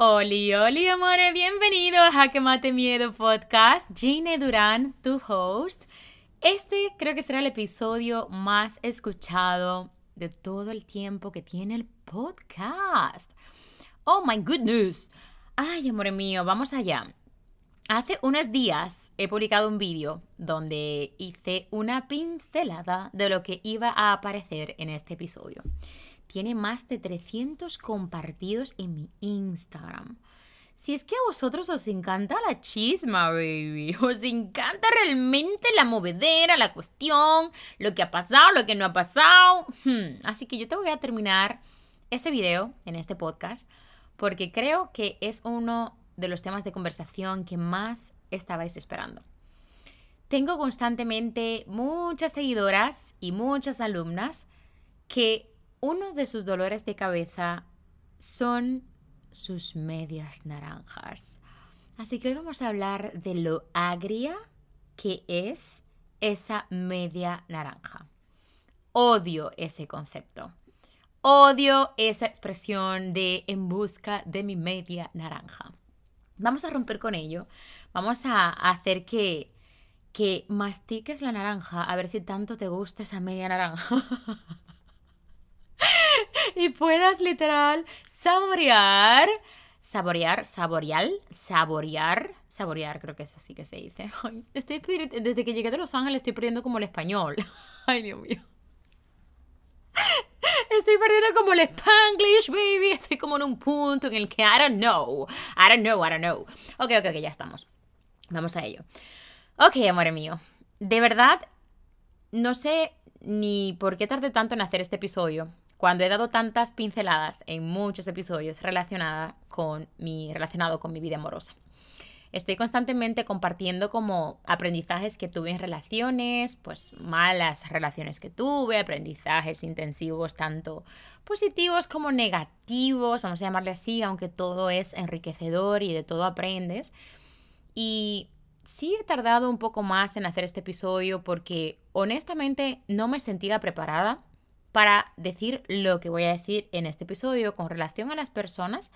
Oli, oli, amores, bienvenidos a Jaque Mate Miedo Podcast. Gine Durán, tu host. Este creo que será el episodio más escuchado de todo el tiempo que tiene el podcast. Oh my goodness. Ay, amor mío, vamos allá. Hace unos días he publicado un vídeo donde hice una pincelada de lo que iba a aparecer en este episodio tiene más de 300 compartidos en mi Instagram. Si es que a vosotros os encanta la chisma, baby. Os encanta realmente la movedera, la cuestión, lo que ha pasado, lo que no ha pasado. Hmm, así que yo te voy a terminar ese video en este podcast porque creo que es uno de los temas de conversación que más estabais esperando. Tengo constantemente muchas seguidoras y muchas alumnas que uno de sus dolores de cabeza son sus medias naranjas. Así que hoy vamos a hablar de lo agria que es esa media naranja. Odio ese concepto. Odio esa expresión de en busca de mi media naranja. Vamos a romper con ello. Vamos a hacer que, que mastiques la naranja a ver si tanto te gusta esa media naranja. y puedas literal saborear, saborear, saborear, saborear, saborear, creo que es así que se dice. estoy, desde que llegué de Los Ángeles estoy perdiendo como el español. Ay, Dios mío. Estoy perdiendo como el Spanglish, baby. Estoy como en un punto en el que I don't know. I don't know, I don't know. Ok, ok, ok, ya estamos. Vamos a ello. Ok, amor mío. De verdad, no sé ni por qué tardé tanto en hacer este episodio cuando he dado tantas pinceladas en muchos episodios relacionada con mi, relacionado con mi vida amorosa. Estoy constantemente compartiendo como aprendizajes que tuve en relaciones, pues malas relaciones que tuve, aprendizajes intensivos tanto positivos como negativos, vamos a llamarle así, aunque todo es enriquecedor y de todo aprendes. Y sí he tardado un poco más en hacer este episodio porque honestamente no me sentía preparada para decir lo que voy a decir en este episodio con relación a las personas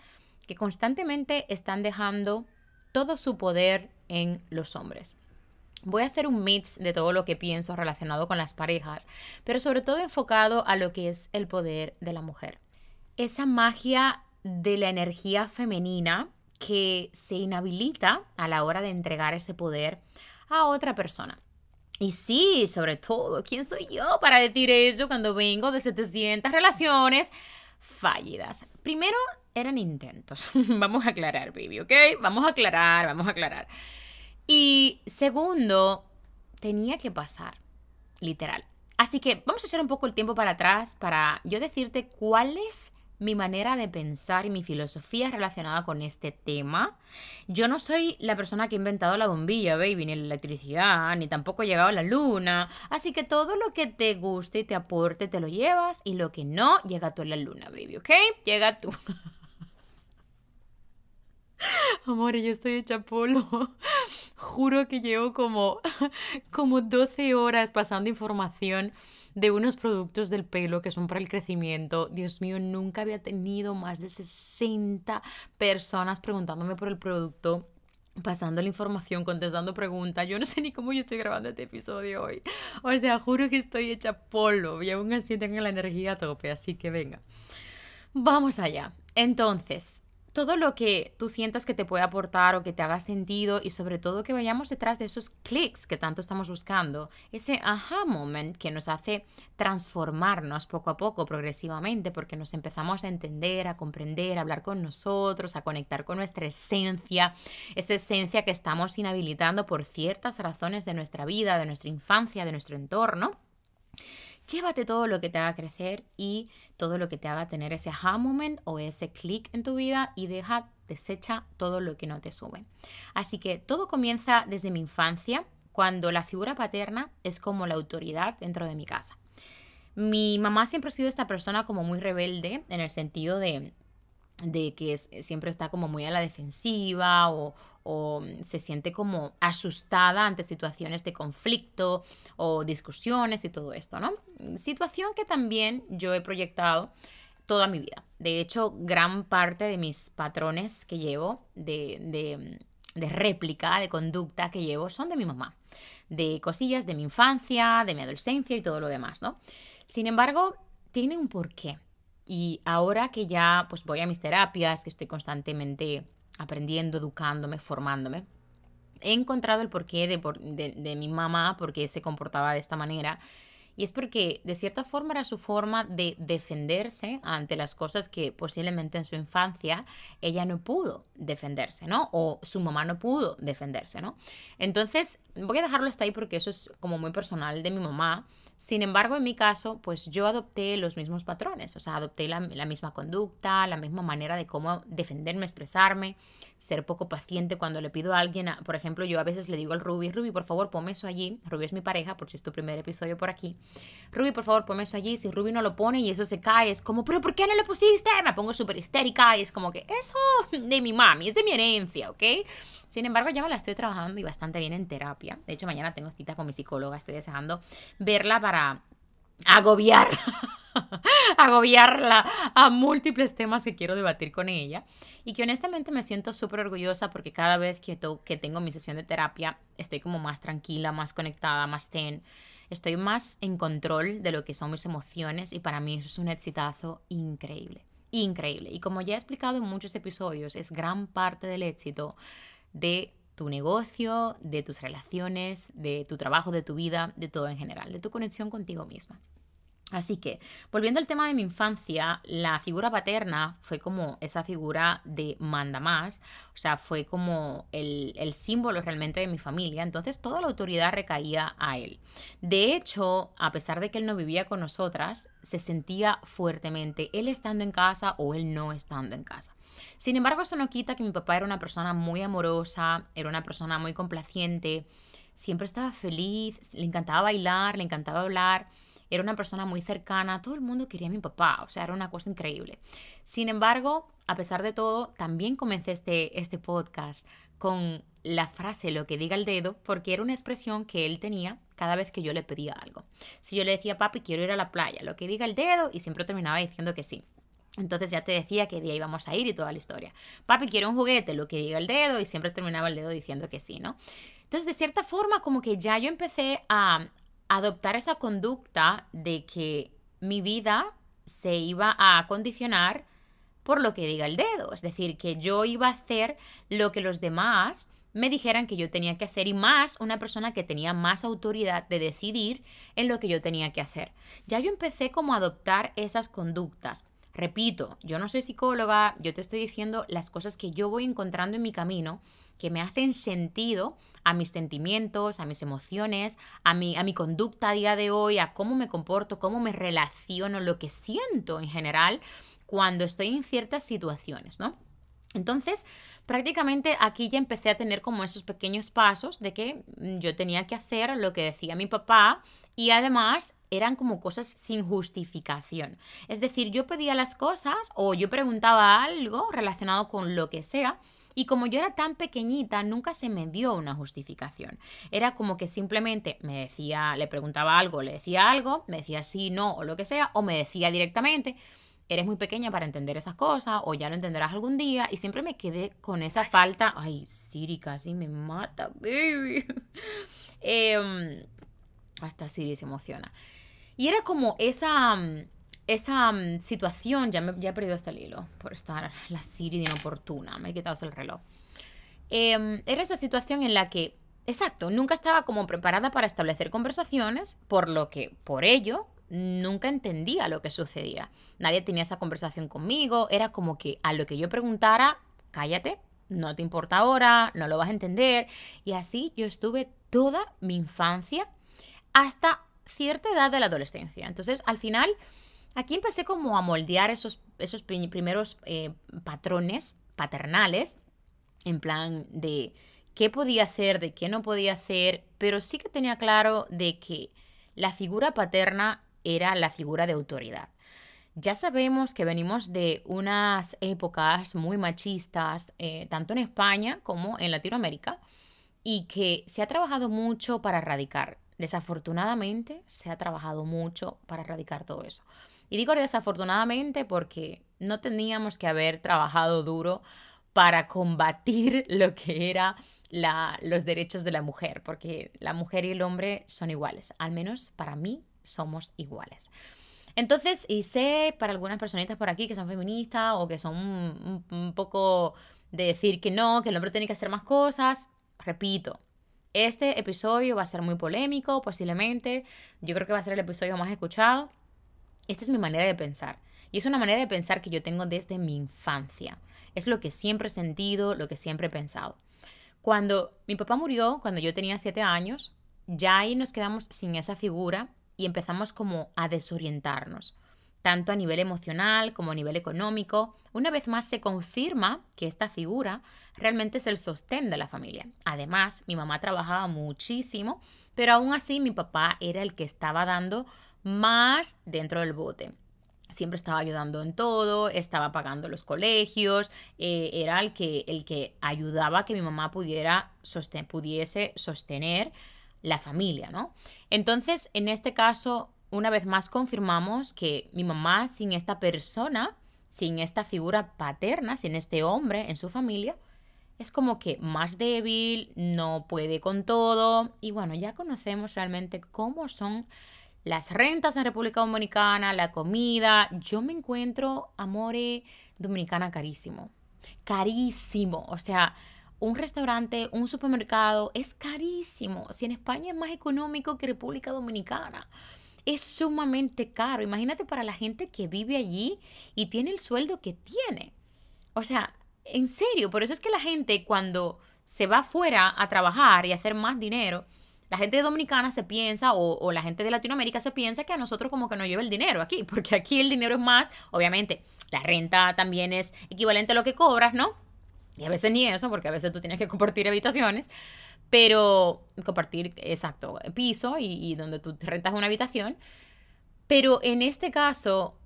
que constantemente están dejando todo su poder en los hombres. Voy a hacer un mix de todo lo que pienso relacionado con las parejas, pero sobre todo enfocado a lo que es el poder de la mujer. Esa magia de la energía femenina que se inhabilita a la hora de entregar ese poder a otra persona. Y sí, sobre todo, ¿quién soy yo para decir eso cuando vengo de 700 relaciones fallidas? Primero, eran intentos. vamos a aclarar, baby, ¿ok? Vamos a aclarar, vamos a aclarar. Y segundo, tenía que pasar, literal. Así que vamos a echar un poco el tiempo para atrás para yo decirte cuáles mi manera de pensar y mi filosofía relacionada con este tema. Yo no soy la persona que ha inventado la bombilla, baby, ni la electricidad, ni tampoco he llegado a la luna. Así que todo lo que te guste y te aporte, te lo llevas. Y lo que no, llega tú a la luna, baby, ¿ok? Llega tú. Amor, yo estoy hecha polvo. Juro que llevo como, como 12 horas pasando información de unos productos del pelo que son para el crecimiento. Dios mío, nunca había tenido más de 60 personas preguntándome por el producto pasando la información, contestando preguntas. Yo no sé ni cómo yo estoy grabando este episodio hoy. O sea, juro que estoy hecha polvo y aún así tengo la energía a tope, así que venga. Vamos allá. Entonces, todo lo que tú sientas que te puede aportar o que te haga sentido y sobre todo que vayamos detrás de esos clics que tanto estamos buscando, ese aha moment que nos hace transformarnos poco a poco, progresivamente, porque nos empezamos a entender, a comprender, a hablar con nosotros, a conectar con nuestra esencia, esa esencia que estamos inhabilitando por ciertas razones de nuestra vida, de nuestra infancia, de nuestro entorno. Llévate todo lo que te haga crecer y todo lo que te haga tener ese aha moment o ese clic en tu vida y deja, desecha todo lo que no te sube. Así que todo comienza desde mi infancia, cuando la figura paterna es como la autoridad dentro de mi casa. Mi mamá siempre ha sido esta persona como muy rebelde en el sentido de de que siempre está como muy a la defensiva o, o se siente como asustada ante situaciones de conflicto o discusiones y todo esto, ¿no? Situación que también yo he proyectado toda mi vida. De hecho, gran parte de mis patrones que llevo, de, de, de réplica, de conducta que llevo, son de mi mamá. De cosillas de mi infancia, de mi adolescencia y todo lo demás, ¿no? Sin embargo, tiene un porqué. Y ahora que ya pues voy a mis terapias, que estoy constantemente aprendiendo, educándome, formándome, he encontrado el porqué de, mi mamá, porque se comportaba de esta manera. Y es porque de cierta forma era su forma de defenderse ante las cosas que posiblemente en su infancia ella no pudo defenderse, ¿no? O su mamá no pudo defenderse, ¿no? Entonces voy a dejarlo hasta ahí porque eso es como muy personal de mi mamá. Sin embargo, en mi caso, pues yo adopté los mismos patrones, o sea, adopté la, la, misma conducta, la misma manera de cómo defenderme, expresarme, ser poco paciente cuando le pido a alguien, por ejemplo, yo a veces le digo al Ruby, Ruby, por favor, ponme eso allí, Ruby es mi pareja, por si es tu primer episodio por aquí, Ruby, por favor, ponme eso allí, si Ruby no lo pone y eso se cae, es como, pero ¿por qué no lo pusiste? Me pongo súper histérica y es como que eso de mi mami, es de mi herencia, ¿ok? Sin embargo, ya me la estoy trabajando y bastante bien en terapia. De hecho, mañana tengo cita con mi psicóloga, estoy deseando verla para agobiar, agobiarla a múltiples temas que quiero debatir con ella. Y que honestamente me siento súper orgullosa porque cada vez que, que tengo mi sesión de terapia estoy como más tranquila, más conectada, más zen. Estoy más en control de lo que son mis emociones y para mí eso es un exitazo increíble. Increíble. Y como ya he explicado en muchos episodios, es gran parte del éxito de tu negocio, de tus relaciones, de tu trabajo, de tu vida, de todo en general, de tu conexión contigo misma. Así que, volviendo al tema de mi infancia, la figura paterna fue como esa figura de manda más, o sea, fue como el, el, símbolo realmente de mi familia, entonces toda la autoridad recaía a él. De hecho, a pesar de que él no vivía con nosotras, se sentía fuertemente, él estando en casa o él no estando en casa. Sin embargo, eso no quita que mi papá era una persona muy amorosa, era una persona muy complaciente, siempre estaba feliz, le encantaba bailar, le encantaba hablar era una persona muy cercana, todo el mundo quería a mi papá, o sea, era una cosa increíble. Sin embargo, a pesar de todo, también comencé este, este podcast con la frase lo que diga el dedo, porque era una expresión que él tenía cada vez que yo le pedía algo. Si yo le decía, papi, quiero ir a la playa, lo que diga el dedo, y siempre terminaba diciendo que sí. Entonces ya te decía qué día íbamos a ir y toda la historia. Papi, quiero un juguete, lo que diga el dedo, y siempre terminaba el dedo diciendo que sí, ¿no? Entonces, de cierta forma, como que ya yo empecé a, adoptar esa conducta de que mi vida se iba a condicionar por lo que diga el dedo. Es decir, que yo iba a hacer lo que los demás me dijeran que yo tenía que hacer y más una persona que tenía más autoridad de decidir en lo que yo tenía que hacer. Ya yo empecé como a adoptar esas conductas. Repito, yo no soy psicóloga, yo te estoy diciendo las cosas que yo voy encontrando en mi camino que me hacen sentido a mis sentimientos, a mis emociones, a mi, a mi conducta a día de hoy, a cómo me comporto, cómo me relaciono, lo que siento en general cuando estoy en ciertas situaciones, ¿no? Entonces, prácticamente aquí ya empecé a tener como esos pequeños pasos de que mm, yo tenía que hacer lo que decía mi papá y además eran como cosas sin justificación. Es decir, yo pedía las cosas o yo preguntaba algo relacionado con lo que sea y como yo era tan pequeñita, nunca se me dio una justificación. Era como que simplemente me decía, le preguntaba algo, le decía algo, me decía sí, no o lo que sea, o me decía directamente, eres muy pequeña para entender esas cosas, o ya lo entenderás algún día, y siempre me quedé con esa falta, ay, Siri casi me mata, baby. Em, hasta Siri se emociona. Y era como esa esa mm, situación, ya, me, ya he perdido hasta el hilo por estar la Siri de inoportuna, me he quitado el reloj. Em, era esa situación en la que, exacto, nunca estaba como preparada para establecer conversaciones, por lo que, por ello, nunca entendía lo que sucedía. Nadie tenía esa conversación conmigo, era como que a lo que yo preguntara, cállate, no te importa ahora, no lo vas a entender. Y así yo estuve toda mi infancia hasta cierta edad de la adolescencia. Entonces, al final Aquí empecé como a moldear esos, esos primeros eh, patrones paternales, en plan de qué podía hacer, de qué no podía hacer, pero sí que tenía claro de que la figura paterna era la figura de autoridad. Ya sabemos que venimos de unas épocas muy machistas, eh, tanto en España como en Latinoamérica, y que se ha trabajado mucho para erradicar desafortunadamente se ha trabajado mucho para erradicar todo eso. Y digo desafortunadamente porque no teníamos que haber trabajado duro para combatir lo que era los derechos de la mujer, porque la mujer y el hombre son iguales, al menos para mí somos iguales. Entonces, y sé para algunas personitas por aquí que son feministas o que son un, poco de decir que no, que el hombre tiene que hacer más cosas, repito, este episodio va a ser muy polémico, posiblemente. Yo creo que va a ser el episodio más escuchado. Esta es mi manera de pensar. Y es una manera de pensar que yo tengo desde mi infancia. Es lo que siempre he sentido, lo que siempre he pensado. Cuando mi papá murió, cuando yo tenía siete años, ya ahí nos quedamos sin esa figura y empezamos como a desorientarnos, tanto a nivel emocional como a nivel económico. Una vez más se confirma que esta figura realmente es el sostén de la familia. Además, mi mamá trabajaba muchísimo, pero aún así mi papá era el que estaba dando más dentro del bote siempre estaba ayudando en todo, estaba pagando los colegios, eh, era el que, el que ayudaba a que mi mamá pudiera pudiese sostener la familia, ¿no? Entonces, en este caso, una vez más confirmamos que mi mamá sin esta persona, sin esta figura paterna, sin este hombre en su familia, es como que más débil, no puede con todo y bueno, ya conocemos realmente cómo son las rentas en República Dominicana, la comida. Yo me encuentro, amore, dominicana carísimo. Carísimo. O sea, un restaurante, un supermercado es carísimo. Si en España es más económico que República Dominicana. Es sumamente caro. Imagínate para la gente que vive allí y tiene el sueldo que tiene. O sea, en serio, por eso es que la gente cuando se va afuera a trabajar y a hacer más dinero, la gente dominicana se piensa, o, la gente de Latinoamérica se piensa que a nosotros como que nos lleva el dinero aquí, porque aquí el dinero es más, obviamente, la renta también es equivalente a lo que cobras, ¿no? Y a veces ni eso, porque a veces tú tienes que compartir habitaciones, pero compartir, exacto, piso y, y donde tú rentas una habitación. Pero en este caso,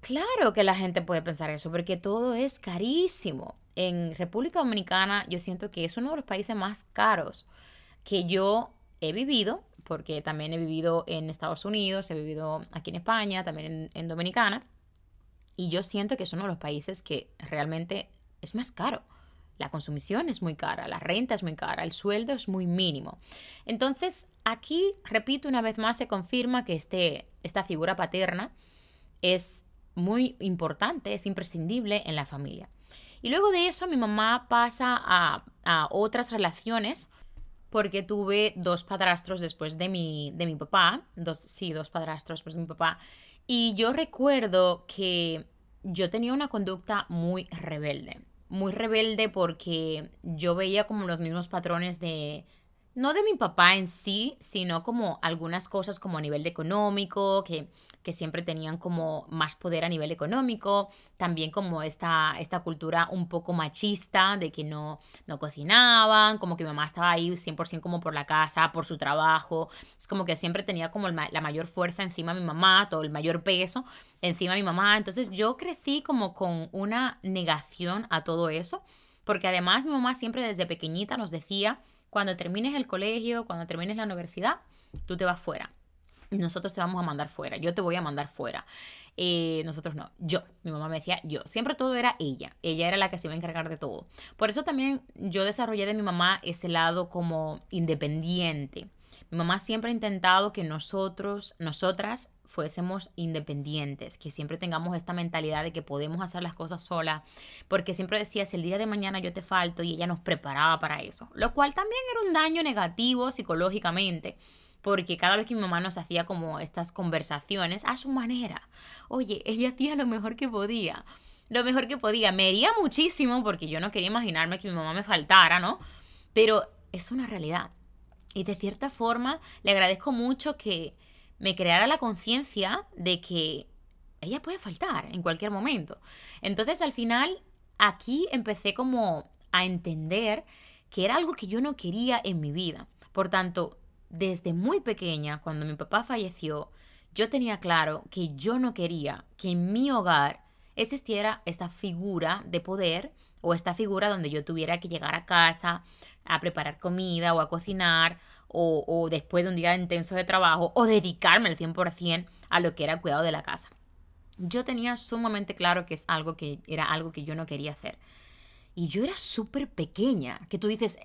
claro que la gente puede pensar eso, porque todo es carísimo. En República Dominicana yo siento que es uno de los países más caros que yo he vivido, porque también he vivido en Estados Unidos, he vivido aquí en España, también en, Dominicana, y yo siento que es uno de los países que realmente es más caro. La consumición es muy cara, la renta es muy cara, el sueldo es muy mínimo. Entonces, aquí, repito una vez más, se confirma que este, esta figura paterna es muy importante, es imprescindible en la familia. Y luego de eso, mi mamá pasa a, a otras relaciones porque tuve dos padrastros después de mi, de mi papá, dos, sí, dos padrastros después de mi papá, y yo recuerdo que yo tenía una conducta muy rebelde, muy rebelde porque yo veía como los mismos patrones de, no de mi papá en sí, sino como algunas cosas como a nivel económico, que, que, siempre tenían como más poder a nivel económico, también como esta, esta cultura un poco machista de que no, no cocinaban, como que mi mamá estaba ahí 100% como por la casa, por su trabajo, es como que siempre tenía como la mayor fuerza encima de mi mamá, todo el mayor peso encima de mi mamá, entonces yo crecí como con una negación a todo eso, porque además mi mamá siempre desde pequeñita nos decía, cuando termines el colegio, cuando termines la universidad, tú te vas fuera. Nosotros te vamos a mandar fuera, yo te voy a mandar fuera. Eh, nosotros no, yo. Mi mamá me decía yo. Siempre todo era ella. Ella era la que se iba a encargar de todo. Por eso también yo desarrollé de mi mamá ese lado como independiente. Mi mamá siempre ha intentado que nosotros, nosotras, fuésemos independientes, que siempre tengamos esta mentalidad de que podemos hacer las cosas solas, porque siempre decía, si el día de mañana yo te falto y ella nos preparaba para eso, lo cual también era un daño negativo psicológicamente, porque cada vez que mi mamá nos hacía como estas conversaciones a su manera, oye, ella hacía lo mejor que podía, lo mejor que podía, me hería muchísimo porque yo no quería imaginarme que mi mamá me faltara, ¿no? Pero es una realidad. Y de cierta forma le agradezco mucho que me creara la conciencia de que ella puede faltar en cualquier momento. Entonces al final aquí empecé como a entender que era algo que yo no quería en mi vida. Por tanto, desde muy pequeña, cuando mi papá falleció, yo tenía claro que yo no quería que en mi hogar existiera esta figura de poder o esta figura donde yo tuviera que llegar a casa a preparar comida o a cocinar o, después de un día intenso de trabajo o dedicarme al 100% a lo que era cuidado de la casa. Yo tenía sumamente claro que es algo que era algo que yo no quería hacer. Y yo era súper pequeña, que tú dices,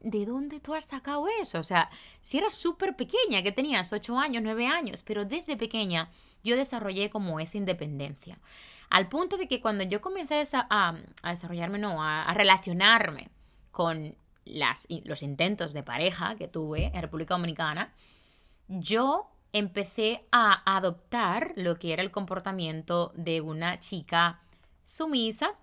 ¿de dónde tú has sacado eso? O sea, si eras súper pequeña, que tenías 8 años, 9 años, pero desde pequeña yo desarrollé como esa independencia. Al punto de que cuando yo comencé a, desarrollarme, no, a, relacionarme con los intentos de pareja que tuve en República Dominicana, yo empecé a adoptar lo que era el comportamiento de una chica sumisa.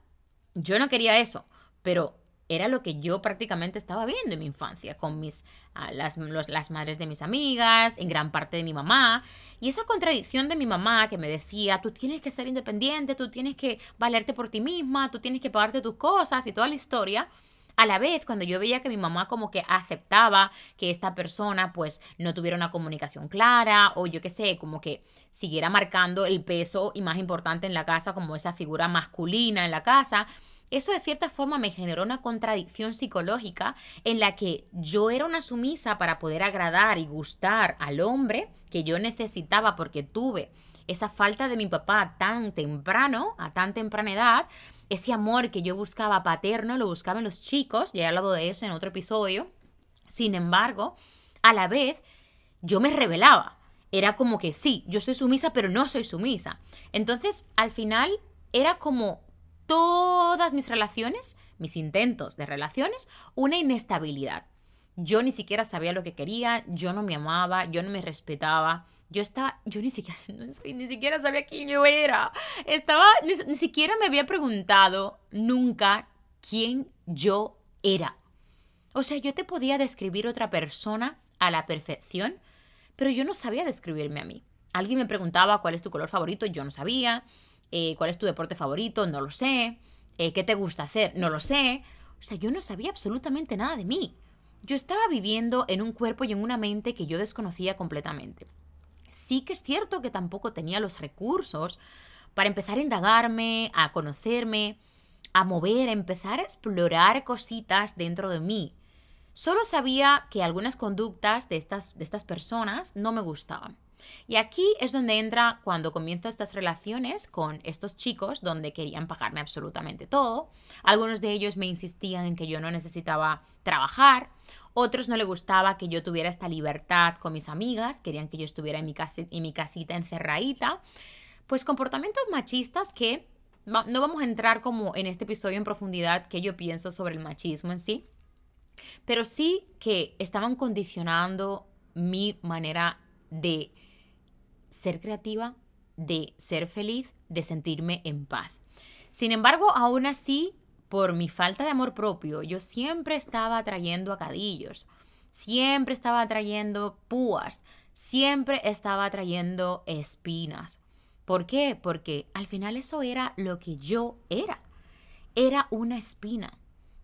Yo no quería eso, pero era lo que yo prácticamente estaba viendo en mi infancia, con mis, las, las madres de mis amigas, en gran parte de mi mamá. Y esa contradicción de mi mamá que me decía, tú tienes que ser independiente, tú tienes que valerte por ti misma, tú tienes que pagarte tus cosas y toda la historia. A la vez, cuando yo veía que mi mamá como que aceptaba que esta persona pues no tuviera una comunicación clara o yo qué sé, como que siguiera marcando el peso y más importante en la casa como esa figura masculina en la casa, eso de cierta forma me generó una contradicción psicológica en la que yo era una sumisa para poder agradar y gustar al hombre que yo necesitaba porque tuve esa falta de mi papá tan temprano, a tan temprana edad, ese amor que yo buscaba paterno, lo buscaba en los chicos, ya he hablado de eso en otro episodio. Sin embargo, a la vez, yo me rebelaba. Era como que sí, yo soy sumisa, pero no soy sumisa. Entonces, al final, era como todas mis relaciones, mis intentos de relaciones, una inestabilidad. Yo ni siquiera sabía lo que quería, yo no me amaba, yo no me respetaba. Yo estaba, yo ni siquiera, ni siquiera sabía quién yo era. Estaba, ni, siquiera me había preguntado nunca quién yo era. O sea, yo te podía describir otra persona a la perfección, pero yo no sabía describirme a mí. Alguien me preguntaba cuál es tu color favorito, yo no sabía. Eh, cuál es tu deporte favorito, no lo sé, eh, qué te gusta hacer, no lo sé. O sea, yo no sabía absolutamente nada de mí. Yo estaba viviendo en un cuerpo y en una mente que yo desconocía completamente. Sí que es cierto que tampoco tenía los recursos para empezar a indagarme, a conocerme, a mover, a empezar a explorar cositas dentro de mí. Solo sabía que algunas conductas de estas, de estas personas no me gustaban. Y aquí es donde entra cuando comienzo estas relaciones con estos chicos donde querían pagarme absolutamente todo. Algunos de ellos me insistían en que yo no necesitaba trabajar. Otros no le gustaba que yo tuviera esta libertad con mis amigas, querían que yo estuviera en mi, en mi casita encerradita. Pues comportamientos machistas que no vamos a entrar como en este episodio en profundidad que yo pienso sobre el machismo en sí, pero sí que estaban condicionando mi manera de ser creativa, de ser feliz, de sentirme en paz. Sin embargo, aún así, por mi falta de amor propio, yo siempre estaba atrayendo acadillos, siempre estaba atrayendo púas, siempre estaba atrayendo espinas. ¿Por qué? Porque al final eso era lo que yo era. Era una espina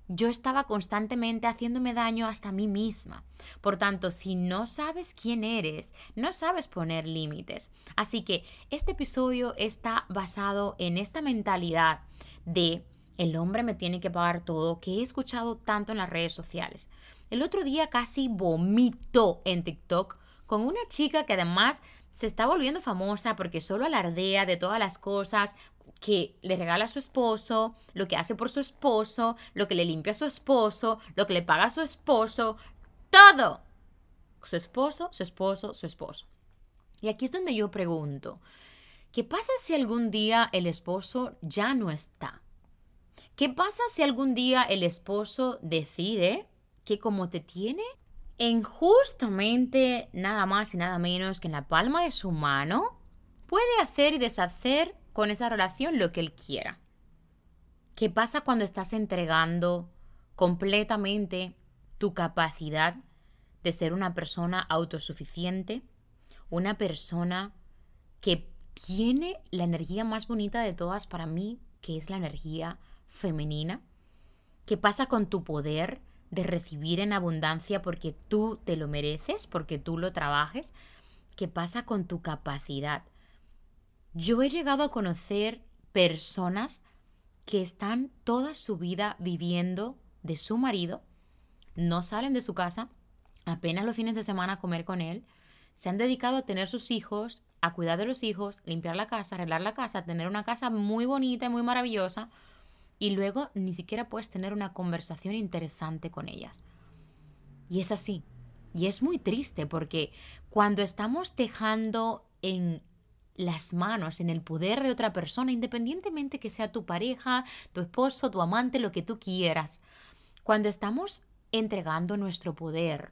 yo estaba constantemente haciéndome daño hasta a mí misma. Por tanto, si no sabes quién eres, no sabes poner límites. Así que este episodio está basado en esta mentalidad de el hombre me tiene que pagar todo que he escuchado tanto en las redes sociales. El otro día casi vomito en TikTok con una chica que además se está volviendo famosa porque solo alardea de todas las cosas que le regala a su esposo, lo que hace por su esposo, lo que le limpia a su esposo, lo que le paga a su esposo, todo. Su esposo, su esposo, su esposo. Y aquí es donde yo pregunto, ¿qué pasa si algún día el esposo ya no está? ¿Qué pasa si algún día el esposo decide que como te tiene en justamente nada más y nada menos que en la palma de su mano, puede hacer y deshacer con esa relación lo que él quiera. ¿Qué pasa cuando estás entregando completamente tu capacidad de ser una persona autosuficiente, una persona que tiene la energía más bonita de todas para mí, que es la energía femenina? ¿Qué pasa con tu poder de recibir en abundancia porque tú te lo mereces, porque tú lo trabajes? ¿Qué pasa con tu capacidad yo he llegado a conocer personas que están toda su vida viviendo de su marido, no salen de su casa, apenas los fines de semana comer con él, se han dedicado a tener sus hijos, a cuidar de los hijos, limpiar la casa, arreglar la casa, tener una casa muy bonita y muy maravillosa, y luego ni siquiera puedes tener una conversación interesante con ellas. Y es así. Y es muy triste porque cuando estamos dejando en las manos, en el poder de otra persona, independientemente que sea tu pareja, tu esposo, tu amante, lo que tú quieras, cuando estamos entregando nuestro poder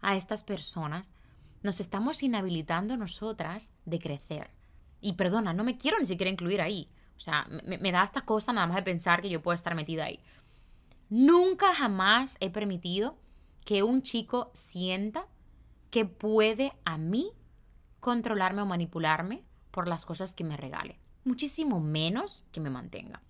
a estas personas, nos estamos inhabilitando nosotras de crecer. Y perdona, no me quiero ni siquiera incluir ahí. O sea, me, da esta cosa nada más de pensar que yo puedo estar metida ahí. Nunca jamás he permitido que un chico sienta que puede a mí controlarme o manipularme por las cosas que me regale. Muchísimo menos que me mantenga.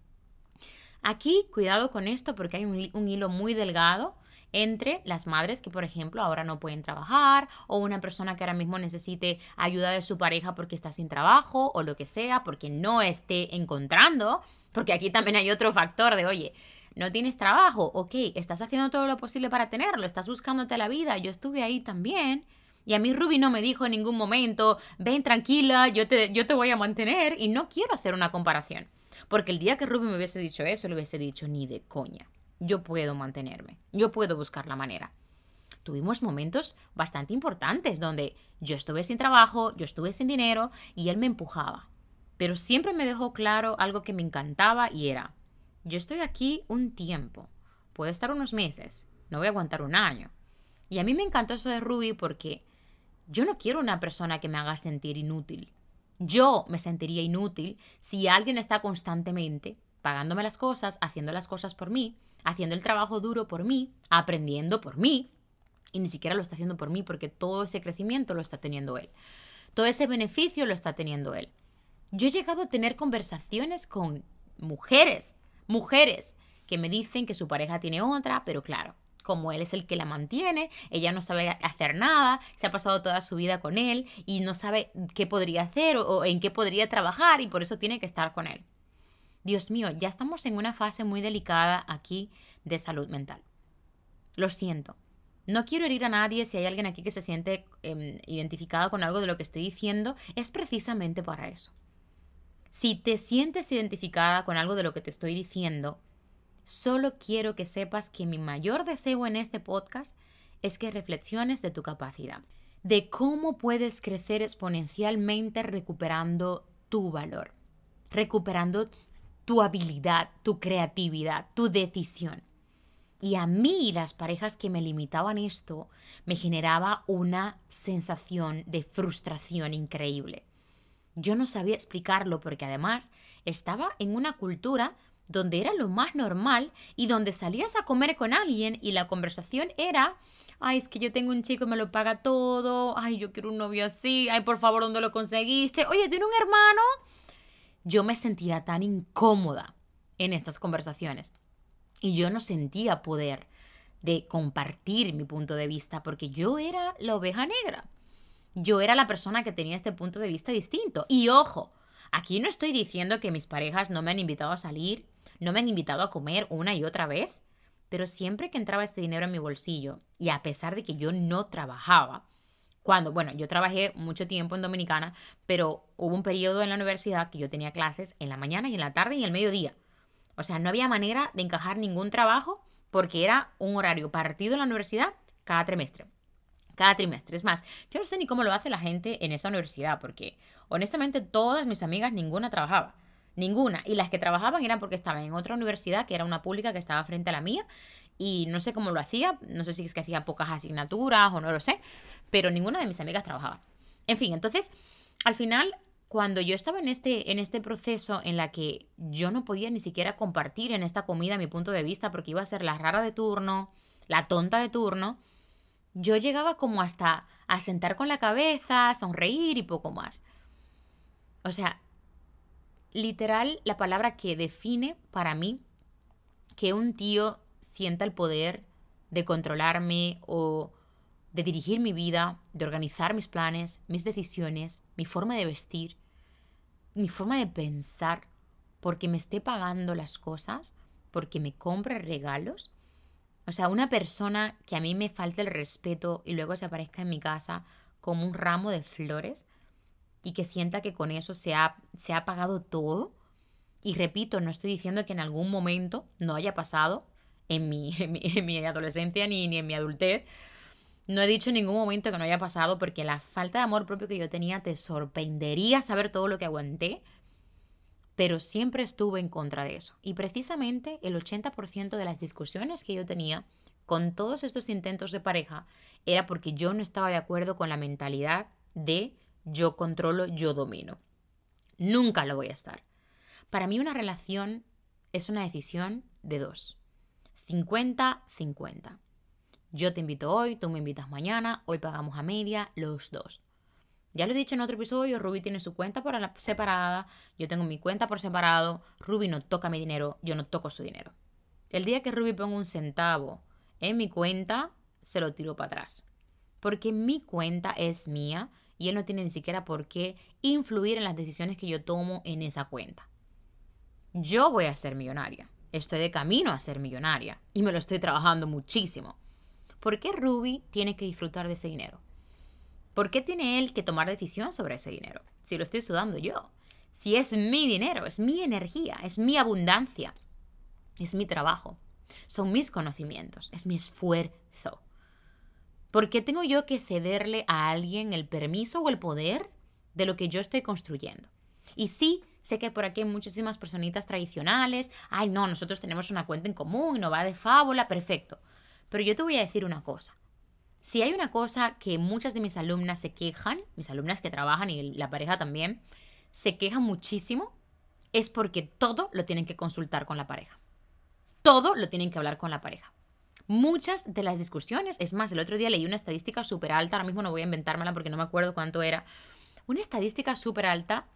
Aquí, cuidado con esto porque hay un, hilo muy delgado entre las madres que, por ejemplo, ahora no pueden trabajar o una persona que ahora mismo necesite ayuda de su pareja porque está sin trabajo o lo que sea, porque no esté encontrando, porque aquí también hay otro factor de, oye, no tienes trabajo, ok, estás haciendo todo lo posible para tenerlo, estás buscándote la vida, yo estuve ahí también. Y a mí Ruby no me dijo en ningún momento, ven tranquila, yo te, yo te voy a mantener y no quiero hacer una comparación. Porque el día que Ruby me hubiese dicho eso, le hubiese dicho ni de coña yo puedo mantenerme, yo puedo buscar la manera. Tuvimos momentos bastante importantes donde yo estuve sin trabajo, yo estuve sin dinero y él me empujaba. Pero siempre me dejó claro algo que me encantaba y era, yo estoy aquí un tiempo, puedo estar unos meses, no voy a aguantar un año. Y a mí me encantó eso de Ruby porque yo no quiero una persona que me haga sentir inútil. Yo me sentiría inútil si alguien está constantemente pagándome las cosas, haciendo las cosas por mí, haciendo el trabajo duro por mí, aprendiendo por mí, y ni siquiera lo está haciendo por mí porque todo ese crecimiento lo está teniendo él. Todo ese beneficio lo está teniendo él. Yo he llegado a tener conversaciones con mujeres, mujeres que me dicen que su pareja tiene otra, pero claro, como él es el que la mantiene, ella no sabe hacer nada, se ha pasado toda su vida con él y no sabe qué podría hacer o, en qué podría trabajar y por eso tiene que estar con él. Dios mío, ya estamos en una fase muy delicada aquí de salud mental. Lo siento. No quiero herir a nadie si hay alguien aquí que se siente em, identificado con algo de lo que estoy diciendo, es precisamente para eso. Si te sientes identificada con algo de lo que te estoy diciendo, solo quiero que sepas que mi mayor deseo en este podcast es que reflexiones de tu capacidad, de cómo puedes crecer exponencialmente recuperando tu valor, recuperando tu habilidad, tu creatividad, tu decisión. Y a mí las parejas que me limitaban esto me generaba una sensación de frustración increíble. Yo no sabía explicarlo porque además estaba en una cultura donde era lo más normal y donde salías a comer con alguien y la conversación era, ay, es que yo tengo un chico y me lo paga todo, ay, yo quiero un novio así, ay, por favor, ¿dónde lo conseguiste? Oye, ¿tiene un hermano? yo me sentía tan incómoda en estas conversaciones y yo no sentía poder de compartir mi punto de vista porque yo era la oveja negra. Yo era la persona que tenía este punto de vista distinto. Y ojo, aquí no estoy diciendo que mis parejas no me han invitado a salir, no me han invitado a comer una y otra vez, pero siempre que entraba este dinero en mi bolsillo y a pesar de que yo no trabajaba, cuando, bueno, yo trabajé mucho tiempo en Dominicana, pero hubo un periodo en la universidad que yo tenía clases en la mañana y en la tarde y en el mediodía. O sea, no había manera de encajar ningún trabajo porque era un horario partido en la universidad cada trimestre. Cada trimestre. Es más, yo no sé ni cómo lo hace la gente en esa universidad, porque honestamente todas mis amigas, ninguna trabajaba. Ninguna. Y las que trabajaban eran porque estaban en otra universidad, que era una pública que estaba frente a la mía, y no sé cómo lo hacía. No sé si es que hacía pocas asignaturas o no lo sé pero ninguna de mis amigas trabajaba. En fin, entonces, al final, cuando yo estaba en este, en este proceso en la que yo no podía ni siquiera compartir en esta comida mi punto de vista porque iba a ser la rara de turno, la tonta de turno, yo llegaba como hasta a sentar con la cabeza, a sonreír y poco más. O sea, literal la palabra que define para mí que un tío sienta el poder de controlarme o de dirigir mi vida, de organizar mis planes, mis decisiones, mi forma de vestir, mi forma de pensar, porque me esté pagando las cosas, porque me compre regalos, O sea, una persona que a mí me falte el respeto y luego se aparezca en mi casa como un ramo de flores y que sienta que con eso se ha, se ha pagado todo. Y repito, no estoy diciendo que en algún momento no haya pasado en mi, en mi, adolescencia ni, ni en mi adultez. No he dicho en ningún momento que no haya pasado porque la falta de amor propio que yo tenía te sorprendería saber todo lo que aguanté pero siempre estuve en contra de eso. Y precisamente el 80% de las discusiones que yo tenía con todos estos intentos de pareja era porque yo no estaba de acuerdo con la mentalidad de yo controlo, yo domino. Nunca lo voy a estar. Para mí una relación es una decisión de dos. 50-50. Yo te invito hoy, tú me invitas mañana, hoy pagamos a media, los dos. Ya lo he dicho en otro episodio, Ruby tiene su cuenta por separada, yo tengo mi cuenta por separado, Ruby no toca mi dinero, yo no toco su dinero. El día que Ruby ponga un centavo en mi cuenta, se lo tiro para atrás. Porque mi cuenta es mía y él no tiene ni siquiera por qué influir en las decisiones que yo tomo en esa cuenta. Yo voy a ser millonaria. Estoy de camino a ser millonaria y me lo estoy trabajando muchísimo. ¿Por qué Ruby tiene que disfrutar de ese dinero? ¿Por qué tiene él que tomar decisión sobre ese dinero? Si lo estoy sudando yo. Si es mi dinero, es mi energía, es mi abundancia, es mi trabajo, son mis conocimientos, es mi esfuerzo. ¿Por qué tengo yo que cederle a alguien el permiso o el poder de lo que yo estoy construyendo? Y sí, sé que por aquí hay muchísimas personitas tradicionales. Ay, no, nosotros tenemos una cuenta en común y no va de fábula, perfecto. Pero yo te voy a decir una cosa. Si hay una cosa que muchas de mis alumnas se quejan, mis alumnas que trabajan y la pareja también, se quejan muchísimo, es porque todo lo tienen que consultar con la pareja. Todo lo tienen que hablar con la pareja. Muchas de las discusiones, es más, el otro día leí una estadística súper alta, ahora mismo no voy a inventármela porque no me acuerdo cuánto era, una estadística súper alta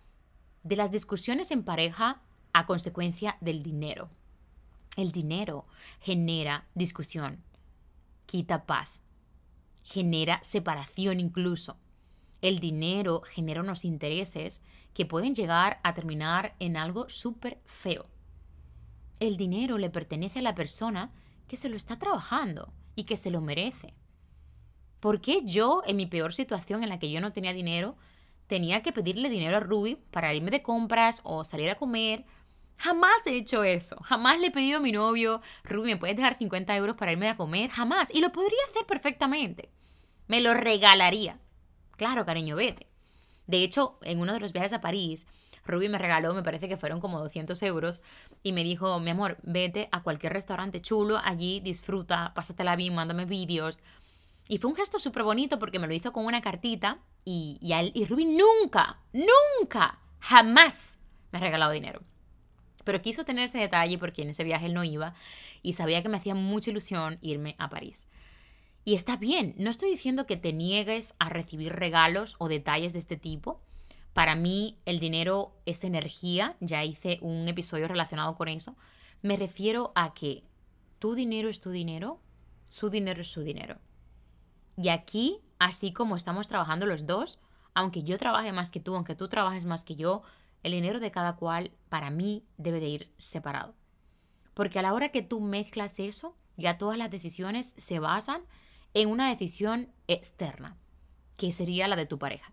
de las discusiones en pareja a consecuencia del dinero. El dinero genera discusión, quita paz, genera separación incluso. El dinero genera unos intereses que pueden llegar a terminar en algo súper feo. El dinero le pertenece a la persona que se lo está trabajando y que se lo merece. ¿Por qué yo, en mi peor situación en la que yo no tenía dinero, tenía que pedirle dinero a Ruby para irme de compras o salir a comer? Jamás he hecho eso. Jamás le he pedido a mi novio, Ruby, ¿me puedes dejar 50 euros para irme a comer? Jamás. Y lo podría hacer perfectamente. Me lo regalaría. Claro, cariño, vete. De hecho, en uno de los viajes a París, Ruby me regaló, me parece que fueron como 200 euros, y me dijo, mi amor, vete a cualquier restaurante chulo, allí disfruta, pásatela bien, mándame vídeos. Y fue un gesto súper bonito porque me lo hizo con una cartita y, y, y Ruby nunca, nunca, jamás me ha regalado dinero. Pero quiso tener ese detalle porque en ese viaje él no iba y sabía que me hacía mucha ilusión irme a París. Y está bien, no estoy diciendo que te niegues a recibir regalos o detalles de este tipo. Para mí el dinero es energía, ya hice un episodio relacionado con eso. Me refiero a que tu dinero es tu dinero, su dinero es su dinero. Y aquí, así como estamos trabajando los dos, aunque yo trabaje más que tú, aunque tú trabajes más que yo, el dinero de cada cual para mí debe de ir separado. Porque a la hora que tú mezclas eso, ya todas las decisiones se basan en una decisión externa, que sería la de tu pareja.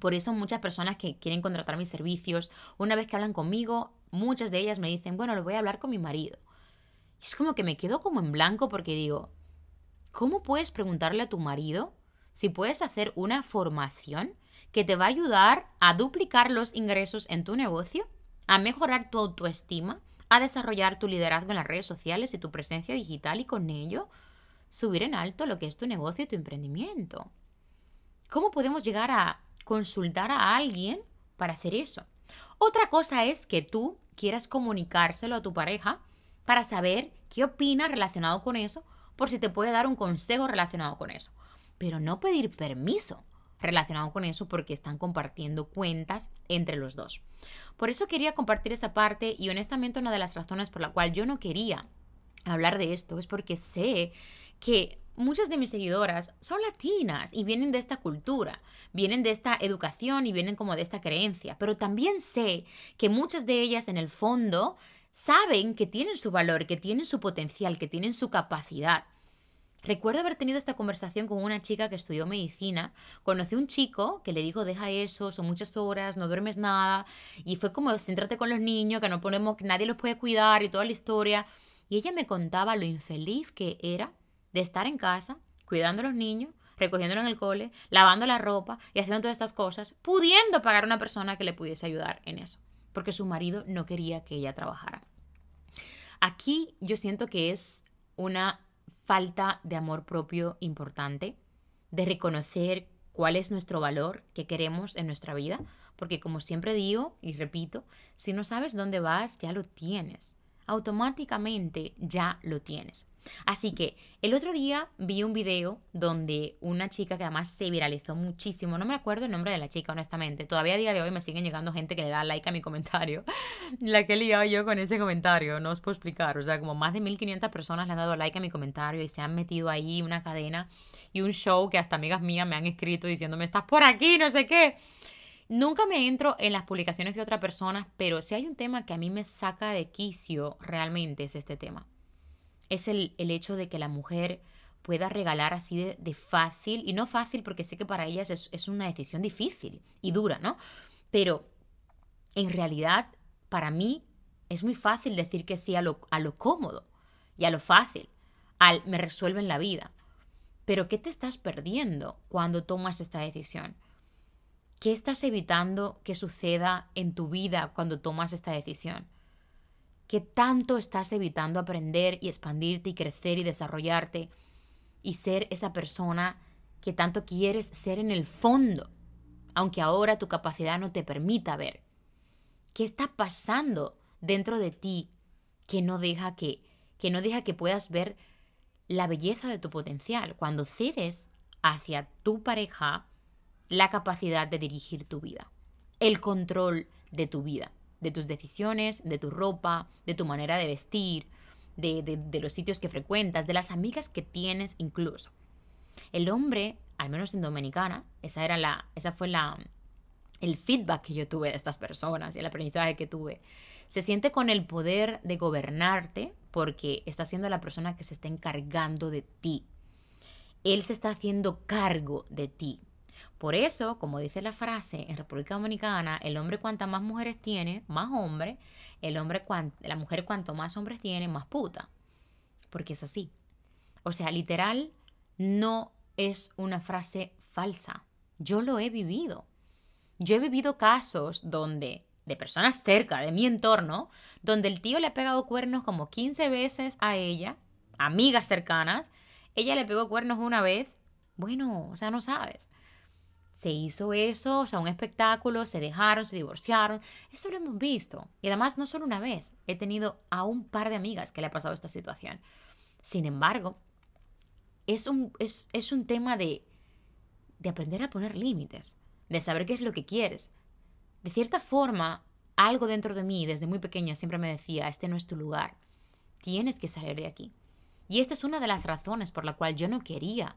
Por eso muchas personas que quieren contratar mis servicios, una vez que hablan conmigo, muchas de ellas me dicen, bueno, lo voy a hablar con mi marido. Es como que me quedo como en blanco porque digo, ¿cómo puedes preguntarle a tu marido si puedes hacer una formación que te va a ayudar a duplicar los ingresos en tu negocio, a mejorar tu autoestima, a desarrollar tu liderazgo en las redes sociales y tu presencia digital y con ello subir en alto lo que es tu negocio y tu emprendimiento. ¿Cómo podemos llegar a consultar a alguien para hacer eso? Otra cosa es que tú quieras comunicárselo a tu pareja para saber qué opina relacionado con eso, por si te puede dar un consejo relacionado con eso. Pero no pedir permiso relacionado con eso porque están compartiendo cuentas entre los dos. Por eso quería compartir esa parte y honestamente una de las razones por la cual yo no quería hablar de esto es porque sé que muchas de mis seguidoras son latinas y vienen de esta cultura, vienen de esta educación y vienen como de esta creencia, pero también sé que muchas de ellas en el fondo saben que tienen su valor, que tienen su potencial, que tienen su capacidad. Recuerdo haber tenido esta conversación con una chica que estudió medicina. Conocí un chico que le dijo, deja eso, son muchas horas, no duermes nada. Y fue como, céntrate con los niños, que no ponemos, que nadie los puede cuidar y toda la historia. Y ella me contaba lo infeliz que era de estar en casa, cuidando a los niños, recogiéndolo en el cole, lavando la ropa y haciendo todas estas cosas, pudiendo pagar a una persona que le pudiese ayudar en eso, porque su marido no quería que ella trabajara. Aquí yo siento que es una falta de amor propio importante, de reconocer cuál es nuestro valor que queremos en nuestra vida, porque como siempre digo y repito, si no sabes dónde vas, ya lo tienes automáticamente ya lo tienes. Así que el otro día vi un video donde una chica que además se viralizó muchísimo, no me acuerdo el nombre de la chica honestamente, todavía a día de hoy me siguen llegando gente que le da like a mi comentario, la que he liado yo con ese comentario, no os puedo explicar, o sea, como más de 1500 personas le han dado like a mi comentario y se han metido ahí una cadena y un show que hasta amigas mías me han escrito diciéndome, estás por aquí, no sé qué. Nunca me entro en las publicaciones de otra persona, pero si hay un tema que a mí me saca de quicio realmente es este tema. Es el, hecho de que la mujer pueda regalar así de, fácil, y no fácil porque sé que para ellas es, una decisión difícil y dura, ¿no? Pero en realidad, para mí, es muy fácil decir que sí a lo, a lo cómodo y a lo fácil, al me resuelven la vida. Pero ¿qué te estás perdiendo cuando tomas esta decisión? ¿Qué estás evitando que suceda en tu vida cuando tomas esta decisión? ¿Qué tanto estás evitando aprender y expandirte y crecer y desarrollarte y ser esa persona que tanto quieres ser en el fondo, aunque ahora tu capacidad no te permita ver? ¿Qué está pasando dentro de ti que no deja que, que no deja que puedas ver la belleza de tu potencial cuando cedes hacia tu pareja la capacidad de dirigir tu vida, el control de tu vida, de tus decisiones, de tu ropa, de tu manera de vestir, de, los sitios que frecuentas, de las amigas que tienes incluso. El hombre, al menos en Dominicana, esa era la, esa fue la, el feedback que yo tuve de estas personas y el aprendizaje que tuve. Se siente con el poder de gobernarte porque está siendo la persona que se está encargando de ti. Él se está haciendo cargo de ti. Por eso, como dice la frase en República Dominicana, el hombre cuanta más mujeres tiene, más hombre, el hombre la mujer cuanto más hombres tiene, más puta. Porque es así. O sea, literal, no es una frase falsa. Yo lo he vivido. Yo he vivido casos donde, de personas cerca de mi entorno, donde el tío le ha pegado cuernos como 15 veces a ella, amigas cercanas, ella le pegó cuernos una vez, bueno, o sea, no sabes se hizo eso, o sea, un espectáculo, se dejaron, se divorciaron. Eso lo hemos visto. Y además, no solo una vez, he tenido a un par de amigas que le ha pasado esta situación. Sin embargo, es un, es, es un tema de, de aprender a poner límites, de saber qué es lo que quieres. De cierta forma, algo dentro de mí, desde muy pequeña, siempre me decía, este no es tu lugar, tienes que salir de aquí. Y esta es una de las razones por la cual yo no quería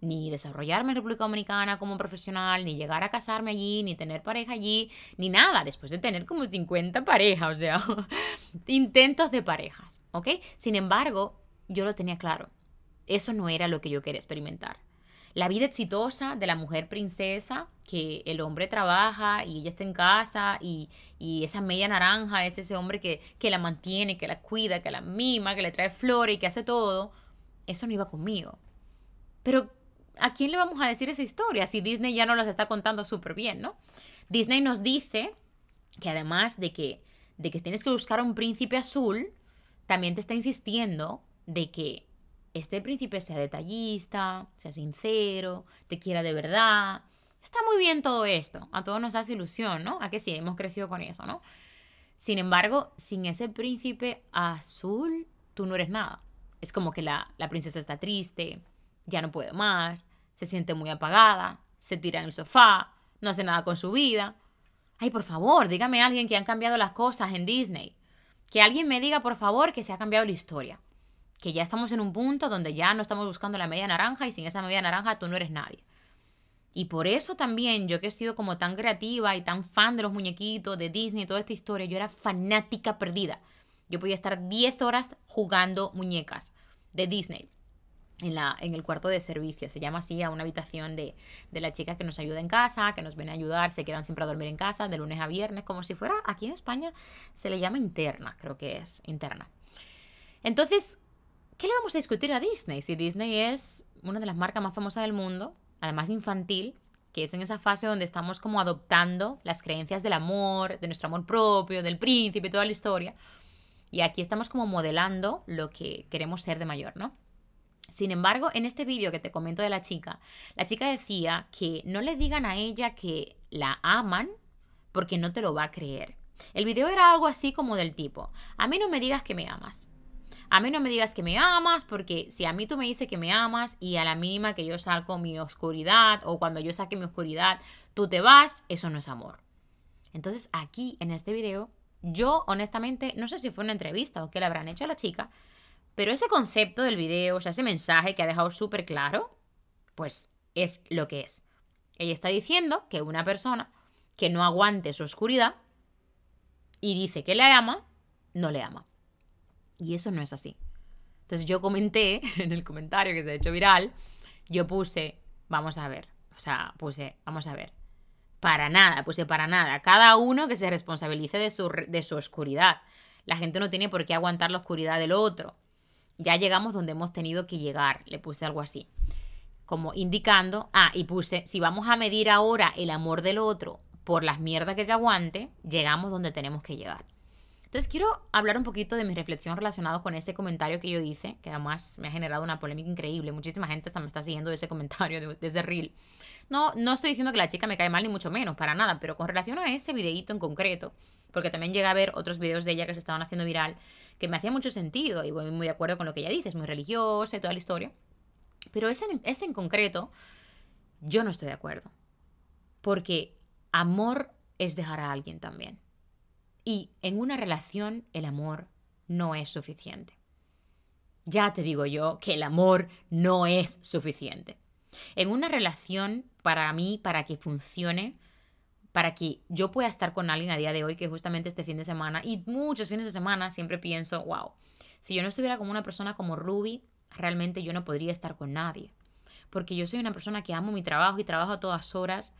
ni desarrollarme en República Dominicana como profesional, ni llegar a casarme allí, ni tener pareja allí, ni nada, después de tener como 50 parejas, o sea, intentos de parejas, ¿ok? Sin embargo, yo lo tenía claro, eso no era lo que yo quería experimentar. La vida exitosa de la mujer princesa, que el hombre trabaja y ella está en casa y, y esa media naranja es ese hombre que, que la mantiene, que la cuida, que la mima, que le trae flores y que hace todo, eso no iba conmigo. Pero ¿a quién le vamos a decir esa historia si Disney ya no las está contando súper bien, ¿no? Disney nos dice que además de que, de que tienes que buscar a un príncipe azul, también te está insistiendo de que este príncipe sea detallista, sea sincero, te quiera de verdad. Está muy bien todo esto, a todos nos hace ilusión, ¿no? A que sí, hemos crecido con eso, ¿no? Sin embargo, sin ese príncipe azul, tú no eres nada. Es como que la, la princesa está triste, ya no puede más, se siente muy apagada, se tira en el sofá, no hace nada con su vida. Ay, por favor, dígame a alguien que han cambiado las cosas en Disney. Que alguien me diga, por favor, que se ha cambiado la historia. Que ya estamos en un punto donde ya no estamos buscando la media naranja y sin esa media naranja tú no eres nadie. Y por eso también yo que he sido como tan creativa y tan fan de los muñequitos, de Disney, toda esta historia, yo era fanática perdida. Yo podía estar 10 horas jugando muñecas de Disney en, la, en el cuarto de servicio. Se llama así a una habitación de, de, la chica que nos ayuda en casa, que nos viene a ayudar, se quedan siempre a dormir en casa de lunes a viernes, como si fuera aquí en España se le llama interna, creo que es interna. Entonces, ¿qué le vamos a discutir a Disney? Si Disney es una de las marcas más famosas del mundo, además infantil, que es en esa fase donde estamos como adoptando las creencias del amor, de nuestro amor propio, del príncipe, toda la historia. Y aquí estamos como modelando lo que queremos ser de mayor, ¿no? Sin embargo, en este vídeo que te comento de la chica, la chica decía que no le digan a ella que la aman porque no te lo va a creer. El video era algo así como del tipo, a mí no me digas que me amas. A mí no me digas que me amas porque si a mí tú me dices que me amas y a la mínima que yo saco mi oscuridad o cuando yo saque mi oscuridad tú te vas, eso no es amor. Entonces aquí en este video, yo honestamente no sé si fue una entrevista o qué le habrán hecho a la chica, pero ese concepto del video, o sea, ese mensaje que ha dejado súper claro, pues es lo que es. Ella está diciendo que una persona que no aguante su oscuridad y dice que le ama, no le ama. Y eso no es así. Entonces yo comenté en el comentario que se ha hecho viral, yo puse, vamos a ver, o sea, puse, vamos a ver, para nada, puse para nada, cada uno que se responsabilice de su, de su oscuridad. La gente no tiene por qué aguantar la oscuridad del otro ya llegamos donde hemos tenido que llegar, le puse algo así, como indicando, ah, y puse, si vamos a medir ahora el amor del otro por las mierdas que te aguante, llegamos donde tenemos que llegar. Entonces quiero hablar un poquito de mi reflexión relacionada con ese comentario que yo hice, que además me ha generado una polémica increíble. Muchísima gente hasta me está siguiendo ese comentario, de, reel. No, no estoy diciendo que la chica me cae mal, ni mucho menos, para nada, pero con relación a ese videíto en concreto, porque también llega a ver otros videos de ella que se estaban haciendo viral, que me hacía mucho sentido y voy muy de acuerdo con lo que ella dice, es muy religiosa y toda la historia. Pero ese, ese en concreto, yo no estoy de acuerdo. Porque amor es dejar a alguien también. Y en una relación el amor no es suficiente. Ya te digo yo que el amor no es suficiente. En una relación, para mí, para que funcione, para que yo pueda estar con alguien a día de hoy, que justamente este fin de semana y muchos fines de semana siempre pienso, wow, si yo no estuviera como una persona como Ruby, realmente yo no podría estar con nadie. Porque yo soy una persona que amo mi trabajo y trabajo a todas horas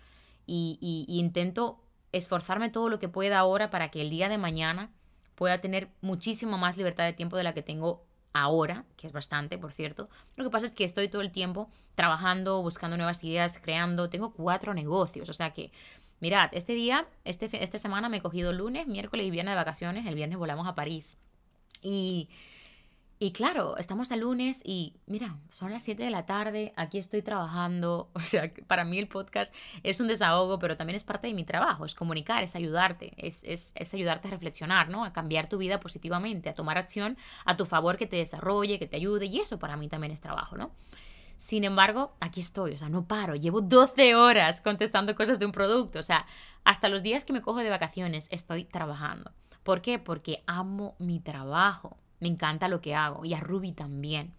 y intento esforzarme todo lo que pueda ahora para que el día de mañana pueda tener muchísimo más libertad de tiempo de la que tengo ahora, que es bastante, por cierto. Lo que pasa es que estoy todo el tiempo trabajando, buscando nuevas ideas, creando. Tengo cuatro negocios, o sea que Mirad, este día, este, esta semana me he cogido lunes, miércoles y viernes de vacaciones. El viernes volamos a París. Y, y claro, estamos el lunes y mira, son las 7 de la tarde, aquí estoy trabajando. O sea, para mí el podcast es un desahogo, pero también es parte de mi trabajo. Es comunicar, es ayudarte, es, es, es ayudarte a reflexionar, ¿no? A cambiar tu vida positivamente, a tomar acción a tu favor que te desarrolle, que te ayude. Y eso para mí también es trabajo, ¿no? Sin embargo, aquí estoy, o sea, no paro. Llevo 12 horas contestando cosas de un producto. O sea, hasta los días que me cojo de vacaciones estoy trabajando. ¿Por qué? Porque amo mi trabajo. Me encanta lo que hago y a Ruby también.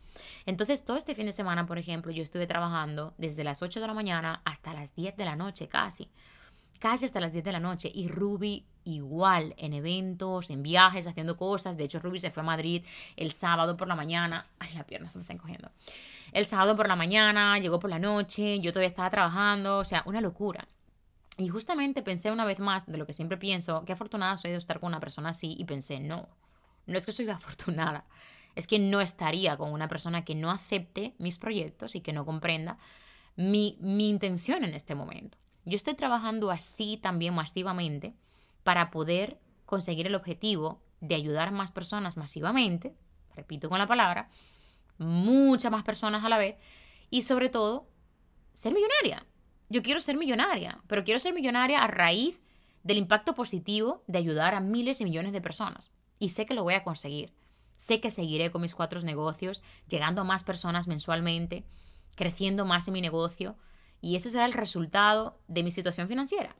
Entonces, todo este fin de semana, por ejemplo, yo estuve trabajando desde las 8 de la mañana hasta las 10 de la noche, casi. Casi hasta las 10 de la noche. Y Ruby igual, en eventos, en viajes, haciendo cosas. De hecho, Ruby se fue a Madrid el sábado por la mañana. Ay, la pierna se me está encogiendo el sábado por la mañana, llegó por la noche, yo todavía estaba trabajando, o sea, una locura. Y justamente pensé una vez más de lo que siempre pienso, qué afortunada soy de estar con una persona así, y pensé, no, no es que soy afortunada, es que no estaría con una persona que no acepte mis proyectos y que no comprenda mi, mi intención en este momento. Yo estoy trabajando así también masivamente para poder conseguir el objetivo de ayudar más personas masivamente, repito con la palabra, muchas más personas a la vez y sobre todo ser millonaria. Yo quiero ser millonaria, pero quiero ser millonaria a raíz del impacto positivo de ayudar a miles y millones de personas. Y sé que lo voy a conseguir. Sé que seguiré con mis cuatro negocios, llegando a más personas mensualmente, creciendo más en mi negocio. Y ese será el resultado de mi situación financiera.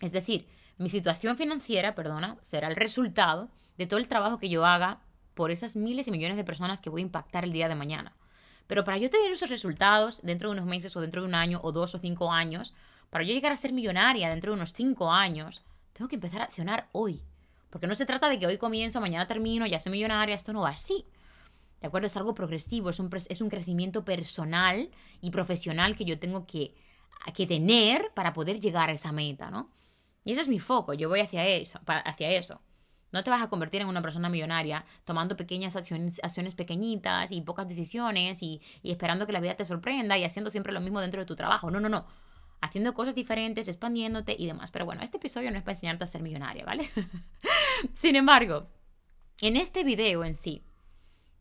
Es decir, mi situación financiera, perdona, será el resultado de todo el trabajo que yo haga por esas miles y millones de personas que voy a impactar el día de mañana. Pero para yo tener esos resultados dentro de unos meses o dentro de un año o dos o cinco años, para yo llegar a ser millonaria dentro de unos cinco años, tengo que empezar a accionar hoy. Porque no se trata de que hoy comienzo, mañana termino, ya soy millonaria, esto no va así. ¿De acuerdo? Es algo progresivo, es un, es un crecimiento personal y profesional que yo tengo que, que tener para poder llegar a esa meta, ¿no? Y ese es mi foco, yo voy hacia eso, hacia eso. No te vas a convertir en una persona millonaria tomando pequeñas acciones, acciones pequeñitas y pocas decisiones y, y, esperando que la vida te sorprenda y haciendo siempre lo mismo dentro de tu trabajo. No, no, no. Haciendo cosas diferentes, expandiéndote y demás. Pero bueno, este episodio no es para enseñarte a ser millonaria, ¿vale? Sin embargo, en este video en sí,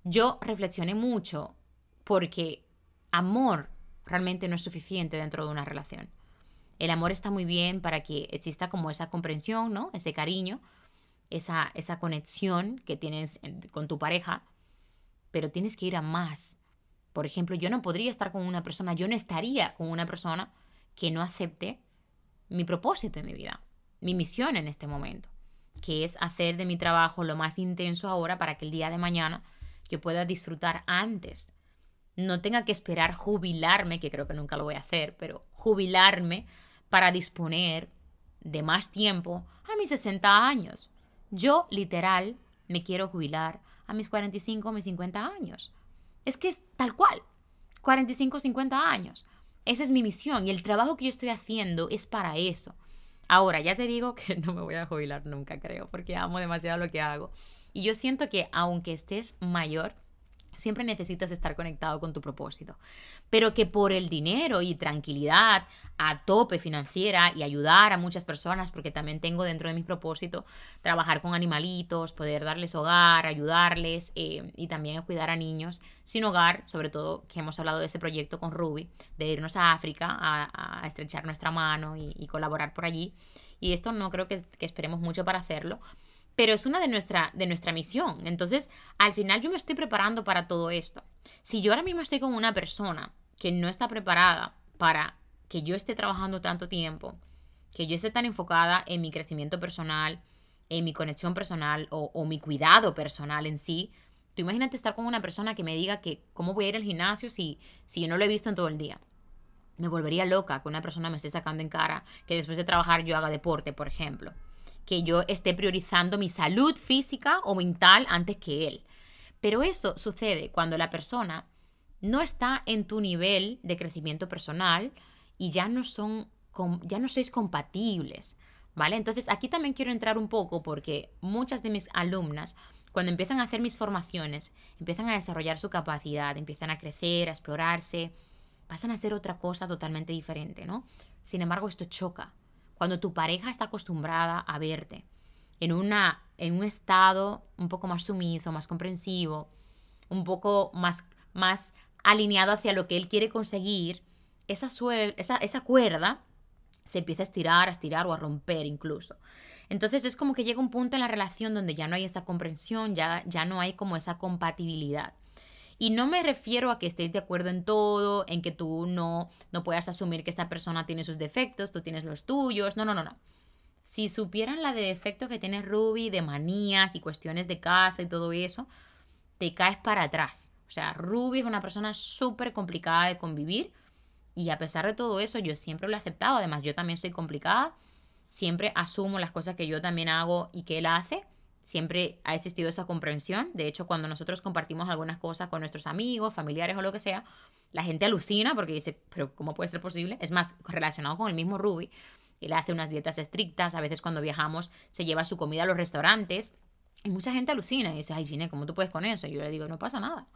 yo reflexioné mucho porque amor realmente no es suficiente dentro de una relación. El amor está muy bien para que exista como esa comprensión, ¿no? Ese cariño, esa, esa conexión que tienes con tu pareja, pero tienes que ir a más. Por ejemplo, yo no podría estar con una persona, yo no estaría con una persona que no acepte mi propósito en mi vida, mi misión en este momento, que es hacer de mi trabajo lo más intenso ahora para que el día de mañana yo pueda disfrutar antes. No tenga que esperar jubilarme, que creo que nunca lo voy a hacer, pero jubilarme para disponer de más tiempo a mis 60 años. Yo, literal, me quiero jubilar a mis 45, mis 50 años. Es que es tal cual. 45, 50 años. Esa es mi misión y el trabajo que yo estoy haciendo es para eso. Ahora, ya te digo que no me voy a jubilar nunca, creo, porque amo demasiado lo que hago. Y yo siento que aunque estés mayor, siempre necesitas estar conectado con tu propósito. Pero que por el dinero y tranquilidad a tope financiera y ayudar a muchas personas, porque también tengo dentro de mi propósito trabajar con animalitos, poder darles hogar, ayudarles eh, y también cuidar a niños sin hogar, sobre todo que hemos hablado de ese proyecto con Ruby, de irnos a África a, estrechar nuestra mano y, colaborar por allí. Y esto no creo que esperemos mucho para hacerlo, pero es una de nuestra, de nuestra misión. Entonces, al final yo me estoy preparando para todo esto. Si yo ahora mismo estoy con una persona que no está preparada para que yo esté trabajando tanto tiempo, que yo esté tan enfocada en mi crecimiento personal, en mi conexión personal o, mi cuidado personal en sí, tú imagínate estar con una persona que me diga que cómo voy a ir al gimnasio si, si yo no lo he visto en todo el día. Me volvería loca que una persona me esté sacando en cara que después de trabajar yo haga deporte, por ejemplo que yo esté priorizando mi salud física o mental antes que él. Pero eso sucede cuando la persona no está en tu nivel de crecimiento personal y ya no son ya no sois compatibles, ¿vale? Entonces, aquí también quiero entrar un poco porque muchas de mis alumnas cuando empiezan a hacer mis formaciones, empiezan a desarrollar su capacidad, empiezan a crecer, a explorarse, pasan a hacer otra cosa totalmente diferente, ¿no? Sin embargo, esto choca, cuando tu pareja está acostumbrada a verte en, una, en un estado un poco más sumiso, más comprensivo, un poco más, más alineado hacia lo que él quiere conseguir, esa, esa, esa cuerda se empieza a estirar, a estirar o a romper incluso. Entonces es como que llega un punto en la relación donde ya no hay esa comprensión, ya, ya no hay como esa compatibilidad. Y no me refiero a que estéis de acuerdo en todo, en que tú no, no puedas asumir que esta persona tiene sus defectos, tú tienes los tuyos. No, no, no, no. Si supieran la de defecto que tiene Ruby, de manías y cuestiones de casa y todo eso, te caes para atrás. O sea, Ruby es una persona súper complicada de convivir y a pesar de todo eso yo siempre lo he aceptado. Además, yo también soy complicada. Siempre asumo las cosas que yo también hago y que él hace siempre ha existido esa comprensión. De hecho, cuando nosotros compartimos algunas cosas con nuestros amigos, familiares o lo que sea, la gente alucina porque dice, pero ¿cómo puede ser posible? Es más, relacionado con el mismo Ruby, él hace unas dietas estrictas, a veces cuando viajamos se lleva su comida a los restaurantes y mucha gente alucina y dice, ay Gine, ¿cómo tú puedes con eso? Y yo le digo, no pasa nada.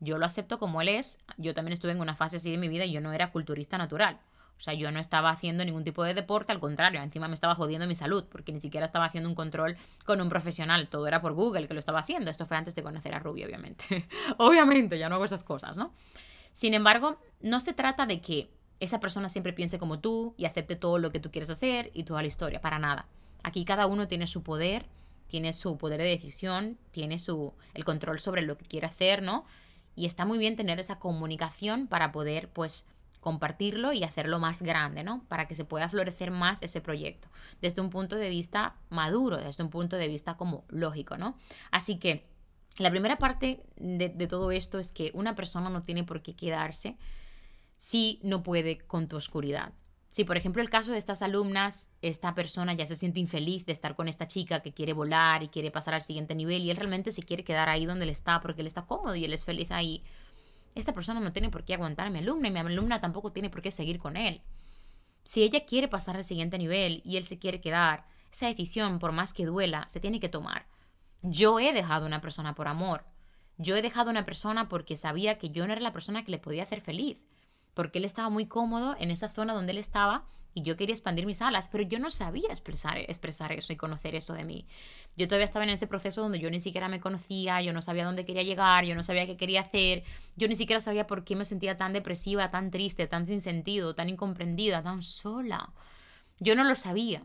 Yo lo acepto como él es. Yo también estuve en una fase así de mi vida y yo no era culturista natural. O sea, yo no estaba haciendo ningún tipo de deporte, al contrario, encima me estaba jodiendo mi salud, porque ni siquiera estaba haciendo un control con un profesional, todo era por Google que lo estaba haciendo. Esto fue antes de conocer a Ruby, obviamente. obviamente, ya no hago esas cosas, ¿no? Sin embargo, no se trata de que esa persona siempre piense como tú y acepte todo lo que tú quieres hacer y toda la historia, para nada. Aquí cada uno tiene su poder, tiene su poder de decisión, tiene su el control sobre lo que quiere hacer, ¿no? Y está muy bien tener esa comunicación para poder pues compartirlo y hacerlo más grande, ¿no? Para que se pueda florecer más ese proyecto, desde un punto de vista maduro, desde un punto de vista como lógico, ¿no? Así que la primera parte de, todo esto es que una persona no tiene por qué quedarse si no puede con tu oscuridad, Si, por ejemplo, el caso de estas alumnas, esta persona ya se siente infeliz de estar con esta chica que quiere volar y quiere pasar al siguiente nivel y él realmente se quiere quedar ahí donde él está porque él está cómodo y él es feliz ahí, esta persona no tiene por qué aguantar a mi alumna y mi alumna tampoco tiene por qué seguir con él. Si ella quiere pasar al siguiente nivel y él se quiere quedar, esa decisión, por más que duela, se tiene que tomar. Yo he dejado a una persona por amor. Yo he dejado a una persona porque sabía que yo no era la persona que le podía hacer feliz porque él estaba muy cómodo en esa zona donde él estaba y yo quería expandir mis alas, pero yo no sabía expresar, expresar eso y conocer eso de mí. Yo todavía estaba en ese proceso donde yo ni siquiera me conocía, yo no sabía dónde quería llegar, yo no sabía qué quería hacer, yo ni siquiera sabía por qué me sentía tan depresiva, tan triste, tan sin sentido, tan incomprendida, tan sola. Yo no lo sabía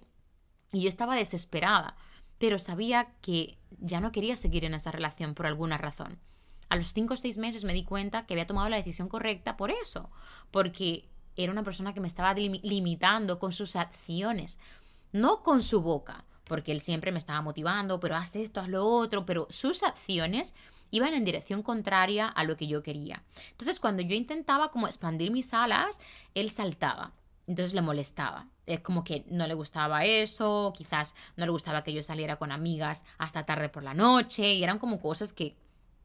y yo estaba desesperada, pero sabía que ya no quería seguir en esa relación por alguna razón. A los cinco o seis meses me di cuenta que había tomado la decisión correcta por eso, porque era una persona que me estaba limitando con sus acciones, no con su boca, porque él siempre me estaba motivando, pero haz esto, haz lo otro, pero sus acciones iban en dirección contraria a lo que yo quería. Entonces, cuando yo intentaba como expandir mis alas, él saltaba. Entonces le molestaba. Es como que no le gustaba eso, quizás no le gustaba que yo saliera con amigas hasta tarde por la noche, y eran como cosas que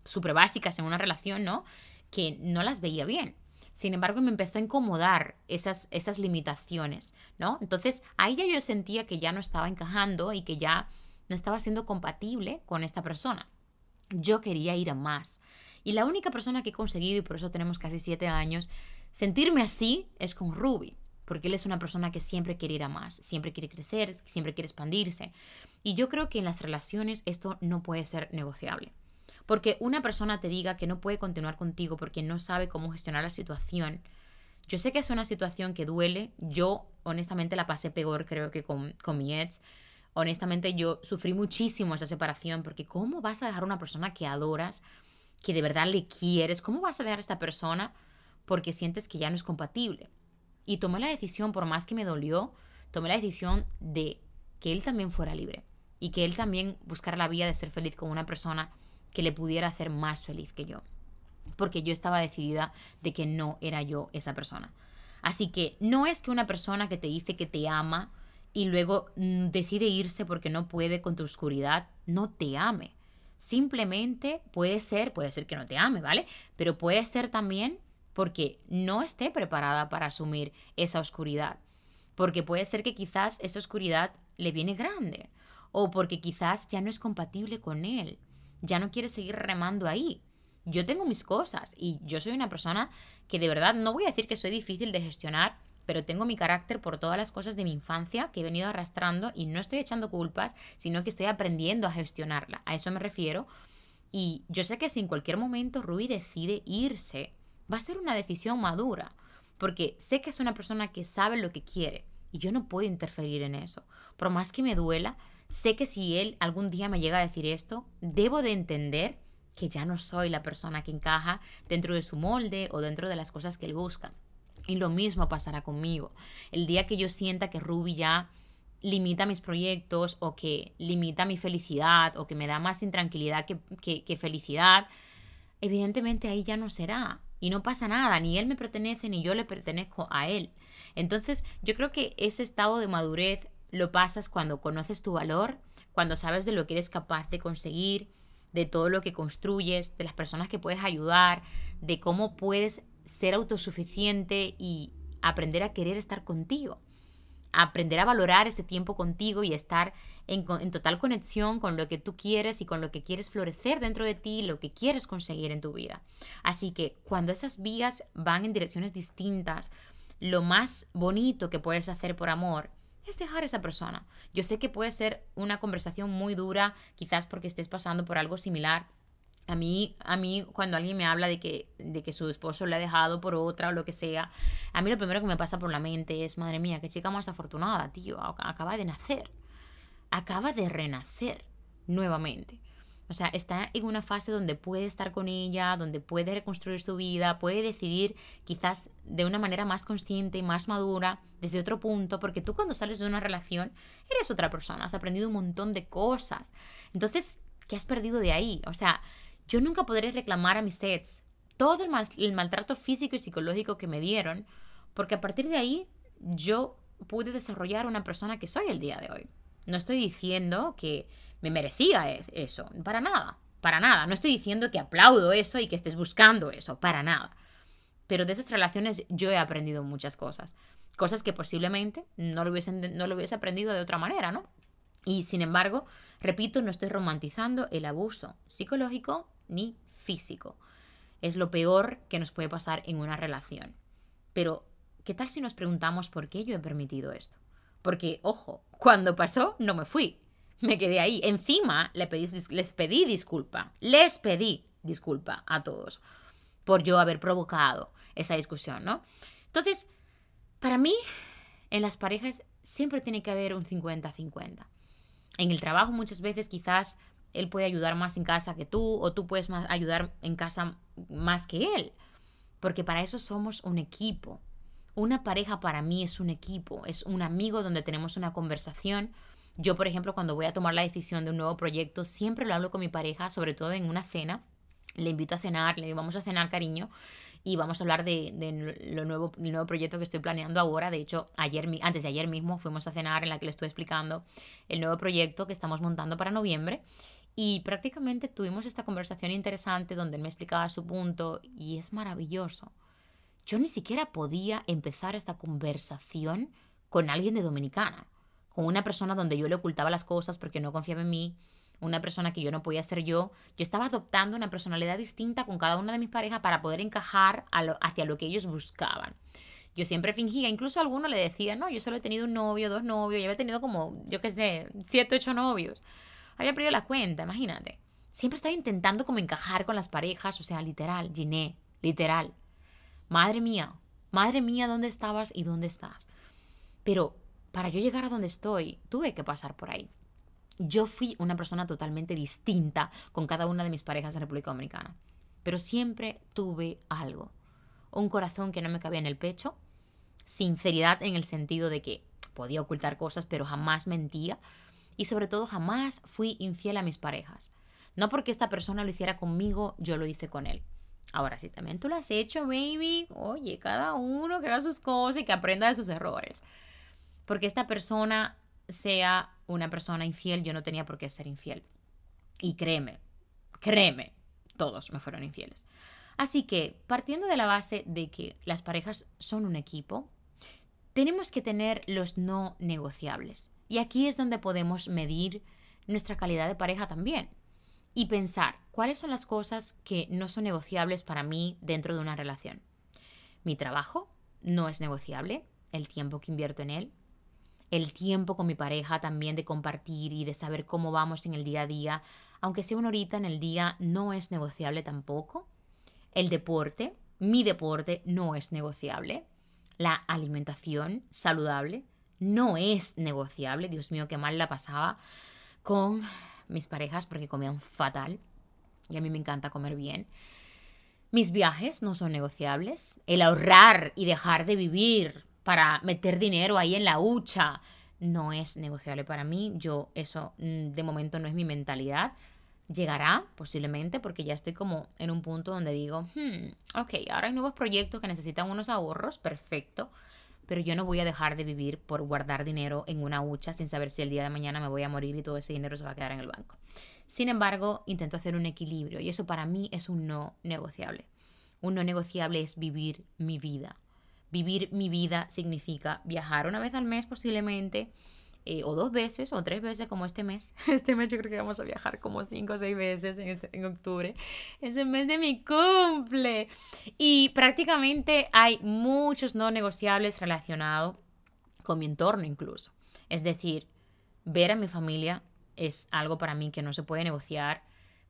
súper básicas en una relación, ¿no? Que no las veía bien. Sin embargo, me empezó a incomodar esas, esas limitaciones, ¿no? Entonces, ahí ya yo sentía que ya no estaba encajando y que ya no estaba siendo compatible con esta persona. Yo quería ir a más. Y la única persona que he conseguido, y por eso tenemos casi siete años, sentirme así es con Ruby, porque él es una persona que siempre quiere ir a más, siempre quiere crecer, siempre quiere expandirse. Y yo creo que en las relaciones esto no puede ser negociable. Porque una persona te diga que no puede continuar contigo porque no sabe cómo gestionar la situación. Yo sé que es una situación que duele. Yo honestamente la pasé peor creo que con, con mi ex. Honestamente yo sufrí muchísimo esa separación porque ¿cómo vas a dejar a una persona que adoras, que de verdad le quieres? ¿Cómo vas a dejar a esta persona porque sientes que ya no es compatible? Y tomé la decisión, por más que me dolió, tomé la decisión de que él también fuera libre y que él también buscara la vía de ser feliz con una persona que le pudiera hacer más feliz que yo. Porque yo estaba decidida de que no era yo esa persona. Así que no es que una persona que te dice que te ama y luego mm, decide irse porque no puede con tu oscuridad, no te ame. Simplemente puede ser, puede ser que no te ame, ¿vale? Pero puede ser también porque no esté preparada para asumir esa oscuridad. Porque puede ser que quizás esa oscuridad le viene grande. O porque quizás ya no es compatible con él ya no quiere seguir remando ahí. Yo tengo mis cosas y yo soy una persona que de verdad no voy a decir que soy difícil de gestionar, pero tengo mi carácter por todas las cosas de mi infancia que he venido arrastrando y no estoy echando culpas, sino que estoy aprendiendo a gestionarla. A eso me refiero. Y yo sé que si en cualquier momento Rui decide irse, va a ser una decisión madura, porque sé que es una persona que sabe lo que quiere y yo no puedo interferir en eso. Por más que me duela, Sé que si él algún día me llega a decir esto, debo de entender que ya no soy la persona que encaja dentro de su molde o dentro de las cosas que él busca. Y lo mismo pasará conmigo. El día que yo sienta que Ruby ya limita mis proyectos o que limita mi felicidad o que me da más intranquilidad que, felicidad, evidentemente ahí ya no será. Y no pasa nada, ni él me pertenece ni yo le pertenezco a él. Entonces yo creo que ese estado de madurez lo pasas cuando conoces tu valor, cuando sabes de lo que eres capaz de conseguir, de todo lo que construyes, de las personas que puedes ayudar, de cómo puedes ser autosuficiente y aprender a querer estar contigo, aprender a valorar ese tiempo contigo y estar en, total conexión con lo que tú quieres y con lo que quieres florecer dentro de ti, lo que quieres conseguir en tu vida. Así que cuando esas vías van en direcciones distintas, lo más bonito que puedes hacer por amor es dejar a esa persona. Yo sé que puede ser una conversación muy dura, quizás porque estés pasando por algo similar. A mí, a mí cuando alguien me habla de que, de que su esposo le ha dejado por otra o lo que sea, a mí lo primero que me pasa por la mente es, madre mía, qué chica más afortunada, tío, acaba de nacer, acaba de renacer nuevamente. O sea, está en una fase donde puede estar con ella, donde puede reconstruir su vida, puede decidir quizás de una manera más consciente y más madura, desde otro punto, porque tú cuando sales de una relación eres otra persona, has aprendido un montón de cosas. Entonces, ¿qué has perdido de ahí? O sea, yo nunca podré reclamar a mis sets todo el, el maltrato físico y psicológico que me dieron, porque a partir de ahí yo pude desarrollar una persona que soy el día de hoy. No estoy diciendo que me merecía eso, para nada, para nada. No estoy diciendo que aplaudo eso y que estés buscando eso, para nada. Pero de esas relaciones yo he aprendido muchas cosas. Cosas que posiblemente no lo hubiese, no lo hubiese aprendido de otra manera, ¿no? Y sin embargo, repito, no estoy romantizando el abuso psicológico ni físico. Es lo peor que nos puede pasar en una relación. Pero, ¿qué tal si nos preguntamos por qué yo he permitido esto? Porque, ojo, cuando pasó no me fui, me quedé ahí. Encima le pedí, les pedí disculpa, les pedí disculpa a todos por yo haber provocado esa discusión, ¿no? Entonces, para mí, en las parejas siempre tiene que haber un 50-50. En el trabajo muchas veces quizás él puede ayudar más en casa que tú o tú puedes más ayudar en casa más que él. Porque para eso somos un equipo. Una pareja para mí es un equipo, es un amigo donde tenemos una conversación. Yo, por ejemplo, cuando voy a tomar la decisión de un nuevo proyecto, siempre lo hablo con mi pareja, sobre todo en una cena. Le invito a cenar, le digo, vamos a cenar, cariño y vamos a hablar de, lo nuevo, el nuevo proyecto que estoy planeando ahora. De hecho, ayer, antes de ayer mismo fuimos a cenar en la que le estoy explicando el nuevo proyecto que estamos montando para noviembre. Y prácticamente tuvimos esta conversación interesante donde él me explicaba su punto y es maravilloso. Yo ni siquiera podía empezar esta conversación con alguien de Dominicana, con una persona donde yo le ocultaba las cosas porque no confiaba en mí, una persona que yo no podía ser yo. Yo estaba adoptando una personalidad distinta con cada una de mis parejas para poder encajar hacia lo que ellos buscaban. Yo siempre fingía, incluso a alguno le decía, no, yo solo he tenido un novio, dos novios, yo había tenido como, yo qué sé, siete, ocho novios. Había perdido la cuenta, imagínate. Siempre estaba intentando como encajar con las parejas, o sea, literal, Giné, literal. Madre mía, madre mía, ¿dónde estabas y dónde estás? Pero para yo llegar a donde estoy, tuve que pasar por ahí yo fui una persona totalmente distinta con cada una de mis parejas en República Dominicana. Pero siempre tuve algo. Un corazón que no me cabía en el pecho, sinceridad en el sentido de que podía ocultar cosas, pero jamás mentía. Y sobre todo jamás fui infiel a mis parejas. No porque esta persona lo hiciera conmigo, yo lo hice con él. Ahora, si también tú lo has hecho, baby, oye, cada uno que haga sus cosas y que aprenda de sus errores. Porque esta persona sea una persona infiel, yo no tenía por qué ser infiel. Y créeme, créeme, todos me fueron infieles. Así que, partiendo de la base de que las parejas son un equipo, tenemos que tener los no negociables. Y aquí es donde podemos medir nuestra calidad de pareja también. Y pensar cuáles son las cosas que no son negociables para mí dentro de una relación. Mi trabajo no es negociable, el tiempo que invierto en él, el tiempo con mi pareja también de compartir y de saber cómo vamos en el día a día, aunque sea una horita en el día, no es negociable tampoco. El deporte, mi deporte no es negociable. La alimentación saludable no es negociable. Dios mío, qué mal la pasaba con mis parejas porque comían fatal y a mí me encanta comer bien. Mis viajes no son negociables. El ahorrar y dejar de vivir para meter dinero ahí en la hucha. No es negociable para mí. Yo, eso mm, de momento no es mi mentalidad. Llegará posiblemente porque ya estoy como en un punto donde digo, hmm, ok, ahora hay nuevos proyectos que necesitan unos ahorros, perfecto, pero yo no voy a dejar de vivir por guardar dinero en una hucha sin saber si el día de mañana me voy a morir y todo ese dinero se va a quedar en el banco. Sin embargo, intento hacer un equilibrio y eso para mí es un no negociable. Un no negociable es vivir mi vida, Vivir mi vida significa viajar una vez al mes posiblemente, eh, o dos veces, o tres veces como este mes. Este mes yo creo que vamos a viajar como cinco o seis veces en, este, en octubre. Es el mes de mi cumple. Y prácticamente hay muchos no negociables relacionados con mi entorno incluso. Es decir, ver a mi familia es algo para mí que no se puede negociar.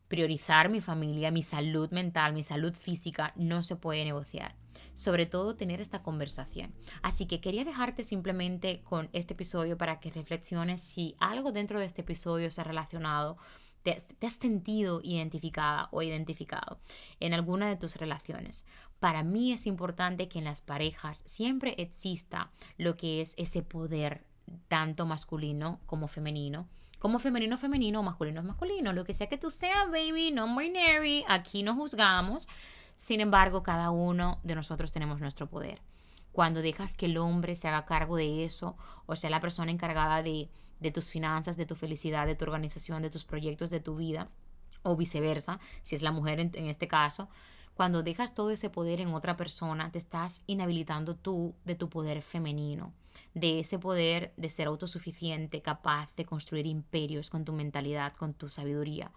Priorizar mi familia, mi salud mental, mi salud física, no se puede negociar sobre todo tener esta conversación. Así que quería dejarte simplemente con este episodio para que reflexiones si algo dentro de este episodio se ha relacionado te, has sentido identificada o identificado en alguna de tus relaciones. Para mí es importante que en las parejas siempre exista lo que es ese poder tanto masculino como femenino. Como femenino femenino masculino masculino. Lo que sea que tú seas, baby, no binary, aquí no juzgamos. Sin embargo, cada uno de nosotros tenemos nuestro poder. cuando dejas que el hombre se haga cargo de eso o sea la persona encargada de, tus finanzas, de tu felicidad, de tu organización, de tus proyectos, de tu vida, o viceversa, si es la mujer en este caso, cuando dejas todo ese poder en otra persona, te estás inhabilitando tú de tu poder femenino, de ese poder de ser autosuficiente, capaz de construir imperios con tu mentalidad, con tu sabiduría,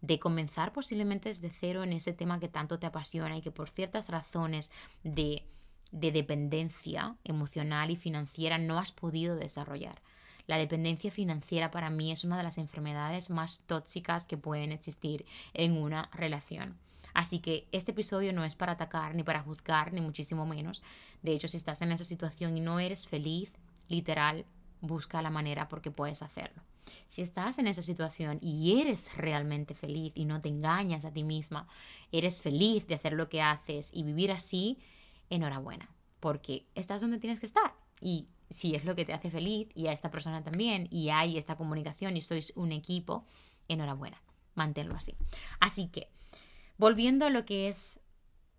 de comenzar posiblemente desde cero en ese tema que tanto te apasiona y que por ciertas razones de, de dependencia emocional y financiera no has podido desarrollar. La dependencia financiera para mí es una de las enfermedades más tóxicas que pueden existir en una relación. Así que este episodio no es para atacar, ni para juzgar, ni muchísimo menos. De hecho, si estás en esa situación y no eres feliz, literal, busca la manera porque puedes hacerlo. Si estás en esa situación y eres realmente feliz y no te engañas a ti misma, eres feliz de hacer lo que haces y vivir así, enhorabuena, porque estás donde tienes que estar. Y si es lo que te hace feliz y a esta persona también y hay esta comunicación y sois un equipo, enhorabuena, manténlo así. Así que, volviendo a lo que es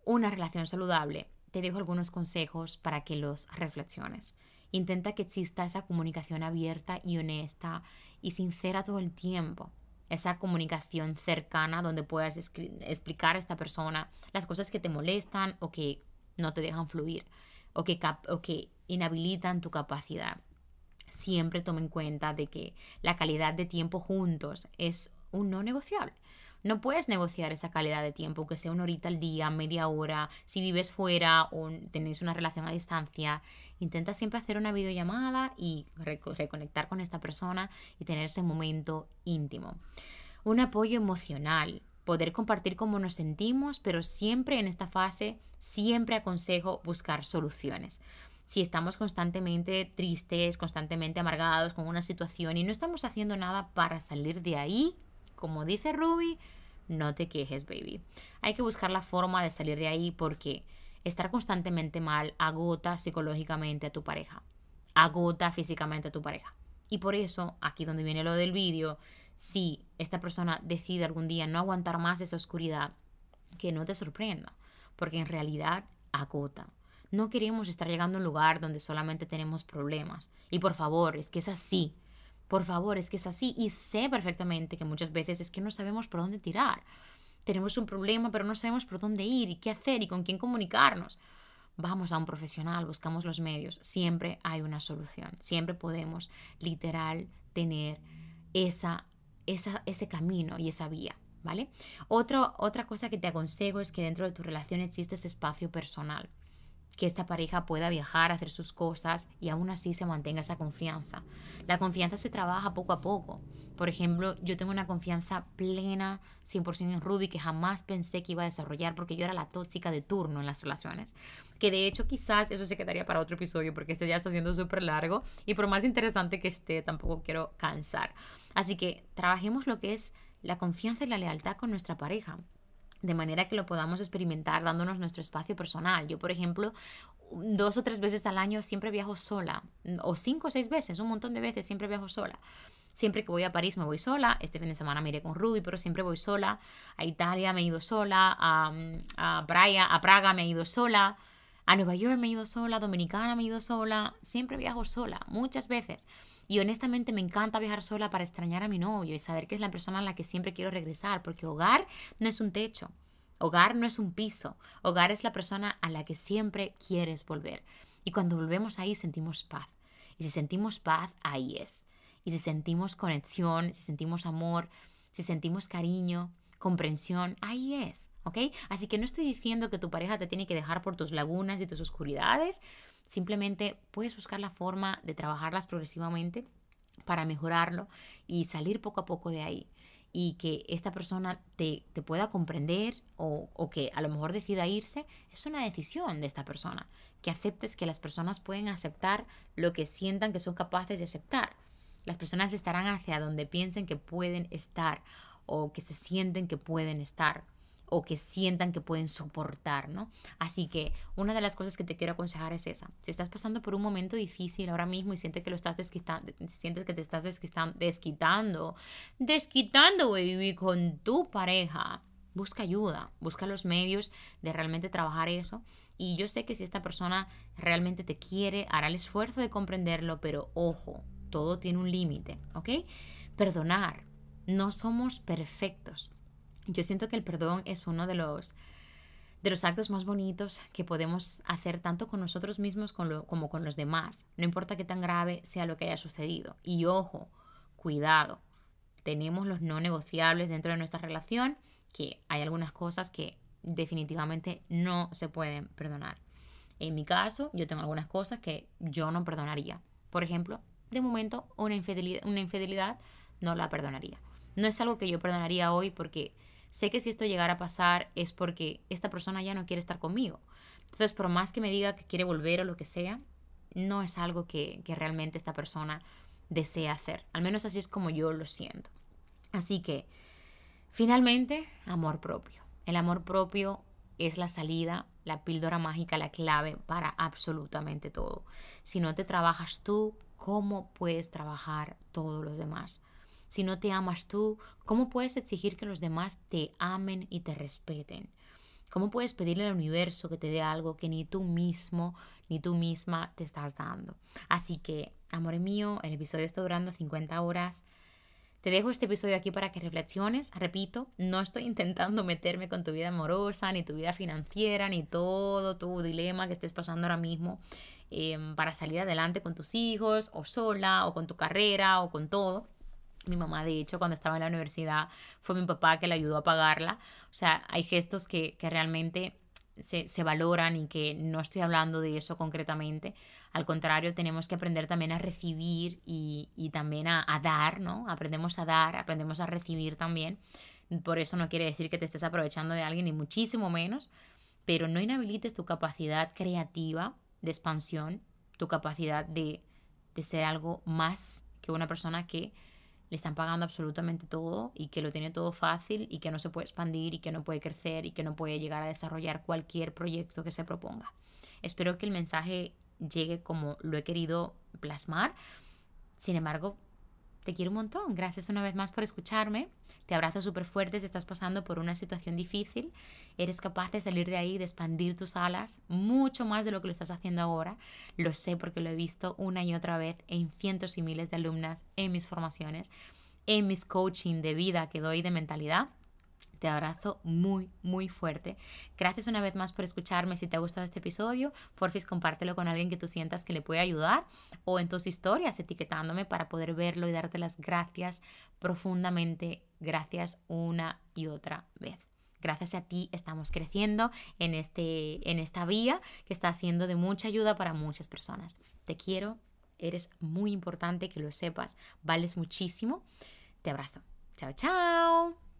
una relación saludable, te dejo algunos consejos para que los reflexiones. Intenta que exista esa comunicación abierta y honesta y sincera todo el tiempo. Esa comunicación cercana donde puedas explicar a esta persona las cosas que te molestan o que no te dejan fluir o que, o que inhabilitan tu capacidad. Siempre toma en cuenta de que la calidad de tiempo juntos es un no negociable. No puedes negociar esa calidad de tiempo, que sea una horita al día, media hora, si vives fuera o tenéis una relación a distancia. Intenta siempre hacer una videollamada y reconectar con esta persona y tener ese momento íntimo. Un apoyo emocional, poder compartir cómo nos sentimos, pero siempre en esta fase, siempre aconsejo buscar soluciones. Si estamos constantemente tristes, constantemente amargados con una situación y no estamos haciendo nada para salir de ahí, como dice Ruby, no te quejes, baby. Hay que buscar la forma de salir de ahí porque estar constantemente mal agota psicológicamente a tu pareja, agota físicamente a tu pareja. Y por eso, aquí donde viene lo del vídeo, si esta persona decide algún día no aguantar más esa oscuridad, que no te sorprenda, porque en realidad agota. No queremos estar llegando a un lugar donde solamente tenemos problemas. Y por favor, es que es así. Por favor, es que es así. Y sé perfectamente que muchas veces es que no sabemos por dónde tirar. Tenemos un problema, pero no sabemos por dónde ir y qué hacer y con quién comunicarnos. Vamos a un profesional, buscamos los medios. Siempre hay una solución. Siempre podemos literal tener esa ese camino y esa vía, ¿vale? otra cosa que te aconsejo es que dentro de tu relación existe ese espacio personal, que esta pareja pueda viajar, hacer sus cosas y aún así se mantenga esa confianza. La confianza se trabaja poco a poco. Por ejemplo, yo tengo una confianza plena 100% en Ruby que jamás pensé que iba a desarrollar porque yo era la tóxica de turno en las relaciones. Que de hecho quizás eso se quedaría para otro episodio porque este ya está siendo súper largo y por más interesante que esté tampoco quiero cansar. Así que trabajemos lo que es la confianza y la lealtad con nuestra pareja de manera que lo podamos experimentar dándonos nuestro espacio personal. Yo, por ejemplo, dos o tres veces al año siempre viajo sola, o cinco o seis veces, un montón de veces siempre viajo sola. Siempre que voy a París me voy sola, este fin de semana me iré con Ruby, pero siempre voy sola. A Italia me he ido sola, a, a, Praia, a Praga me he ido sola, a Nueva York me he ido sola, a Dominicana me he ido sola, siempre viajo sola, muchas veces. Y honestamente me encanta viajar sola para extrañar a mi novio y saber que es la persona a la que siempre quiero regresar, porque hogar no es un techo, hogar no es un piso, hogar es la persona a la que siempre quieres volver. Y cuando volvemos ahí sentimos paz. Y si sentimos paz, ahí es. Y si sentimos conexión, si sentimos amor, si sentimos cariño, comprensión, ahí es, ¿ok? Así que no estoy diciendo que tu pareja te tiene que dejar por tus lagunas y tus oscuridades, simplemente puedes buscar la forma de trabajarlas progresivamente para mejorarlo y salir poco a poco de ahí y que esta persona te, te pueda comprender o, o, que a lo mejor decida irse, es una decisión de esta persona. Que aceptes que las personas pueden aceptar lo que sientan que son capaces de aceptar. Las personas estarán hacia donde piensen que pueden estar o que se sienten que pueden estar o que sientan que pueden soportar, ¿no? Así que una de las cosas que te quiero aconsejar es esa. Si estás pasando por un momento difícil ahora mismo y sientes que lo estás desquitando, sientes que te estás desquitando, desquitando, desquitando, baby, con tu pareja, busca ayuda, busca los medios de realmente trabajar eso. Y yo sé que si esta persona realmente te quiere, hará el esfuerzo de comprenderlo, pero ojo, todo tiene un límite, ¿ok? Perdonar. No somos perfectos. Yo siento que el perdón es uno de los, de los actos más bonitos que podemos hacer tanto con nosotros mismos como con los demás. No importa qué tan grave sea lo que haya sucedido. Y ojo, cuidado. Tenemos los no negociables dentro de nuestra relación que hay algunas cosas que definitivamente no se pueden perdonar. En mi caso, yo tengo algunas cosas que yo no perdonaría. Por ejemplo, de momento, una infidelidad, una infidelidad no la perdonaría. No es algo que yo perdonaría hoy porque sé que si esto llegara a pasar es porque esta persona ya no quiere estar conmigo. Entonces, por más que me diga que quiere volver o lo que sea, no es algo que, que realmente esta persona desea hacer. Al menos así es como yo lo siento. Así que Finalmente, amor propio. El amor propio es la salida, la píldora mágica, la clave para absolutamente todo. Si no te trabajas tú, ¿cómo puedes trabajar todos los demás? Si no te amas tú, ¿cómo puedes exigir que los demás te amen y te respeten? ¿Cómo puedes pedirle al universo que te dé algo que ni tú mismo ni tú misma te estás dando? Así que, amor mío, el episodio está durando 50 horas. Te dejo este episodio aquí para que reflexiones. Repito, no estoy intentando meterme con tu vida amorosa, ni tu vida financiera, ni todo tu dilema que estés pasando ahora mismo em, para salir adelante con tus hijos, o sola, o con tu carrera, o con todo. Mi mamá, de hecho, cuando estaba en la universidad, fue mi papá que le ayudó a pagarla. O sea, hay gestos que, que realmente se, se, valoran y que no estoy hablando de eso concretamente. Al contrario, tenemos que aprender también a recibir y, y también a, a, dar, ¿no? Aprendemos a dar, aprendemos a recibir también. Por eso no quiere decir que te estés aprovechando de alguien, ni muchísimo menos, pero no inhabilites tu capacidad creativa de expansión, tu capacidad de, de ser algo más que una persona que le están pagando absolutamente todo y que lo tiene todo fácil y que no se puede expandir y que no puede crecer y que no puede llegar a desarrollar cualquier proyecto que se proponga. Espero que el mensaje llegue como lo he querido plasmar. Sin embargo, te quiero un montón. Gracias una vez más por escucharme. Te abrazo súper fuerte si estás pasando por una situación difícil. Eres capaz de salir de ahí, de expandir tus alas mucho más de lo que lo estás haciendo ahora. Lo sé porque lo he visto una y otra vez en cientos y miles de alumnas en mis formaciones, en mis coaching de vida que doy de mentalidad. Te abrazo muy, muy fuerte. Gracias una vez más por escucharme. Si te ha gustado este episodio, porfis compártelo con alguien que tú sientas que le puede ayudar o en tus historias etiquetándome para poder verlo y darte las gracias profundamente. Gracias una y otra vez. Gracias a ti estamos creciendo en, este, en esta vía que está siendo de mucha ayuda para muchas personas. Te quiero, eres muy importante que lo sepas, vales muchísimo. Te abrazo. Chao, chao.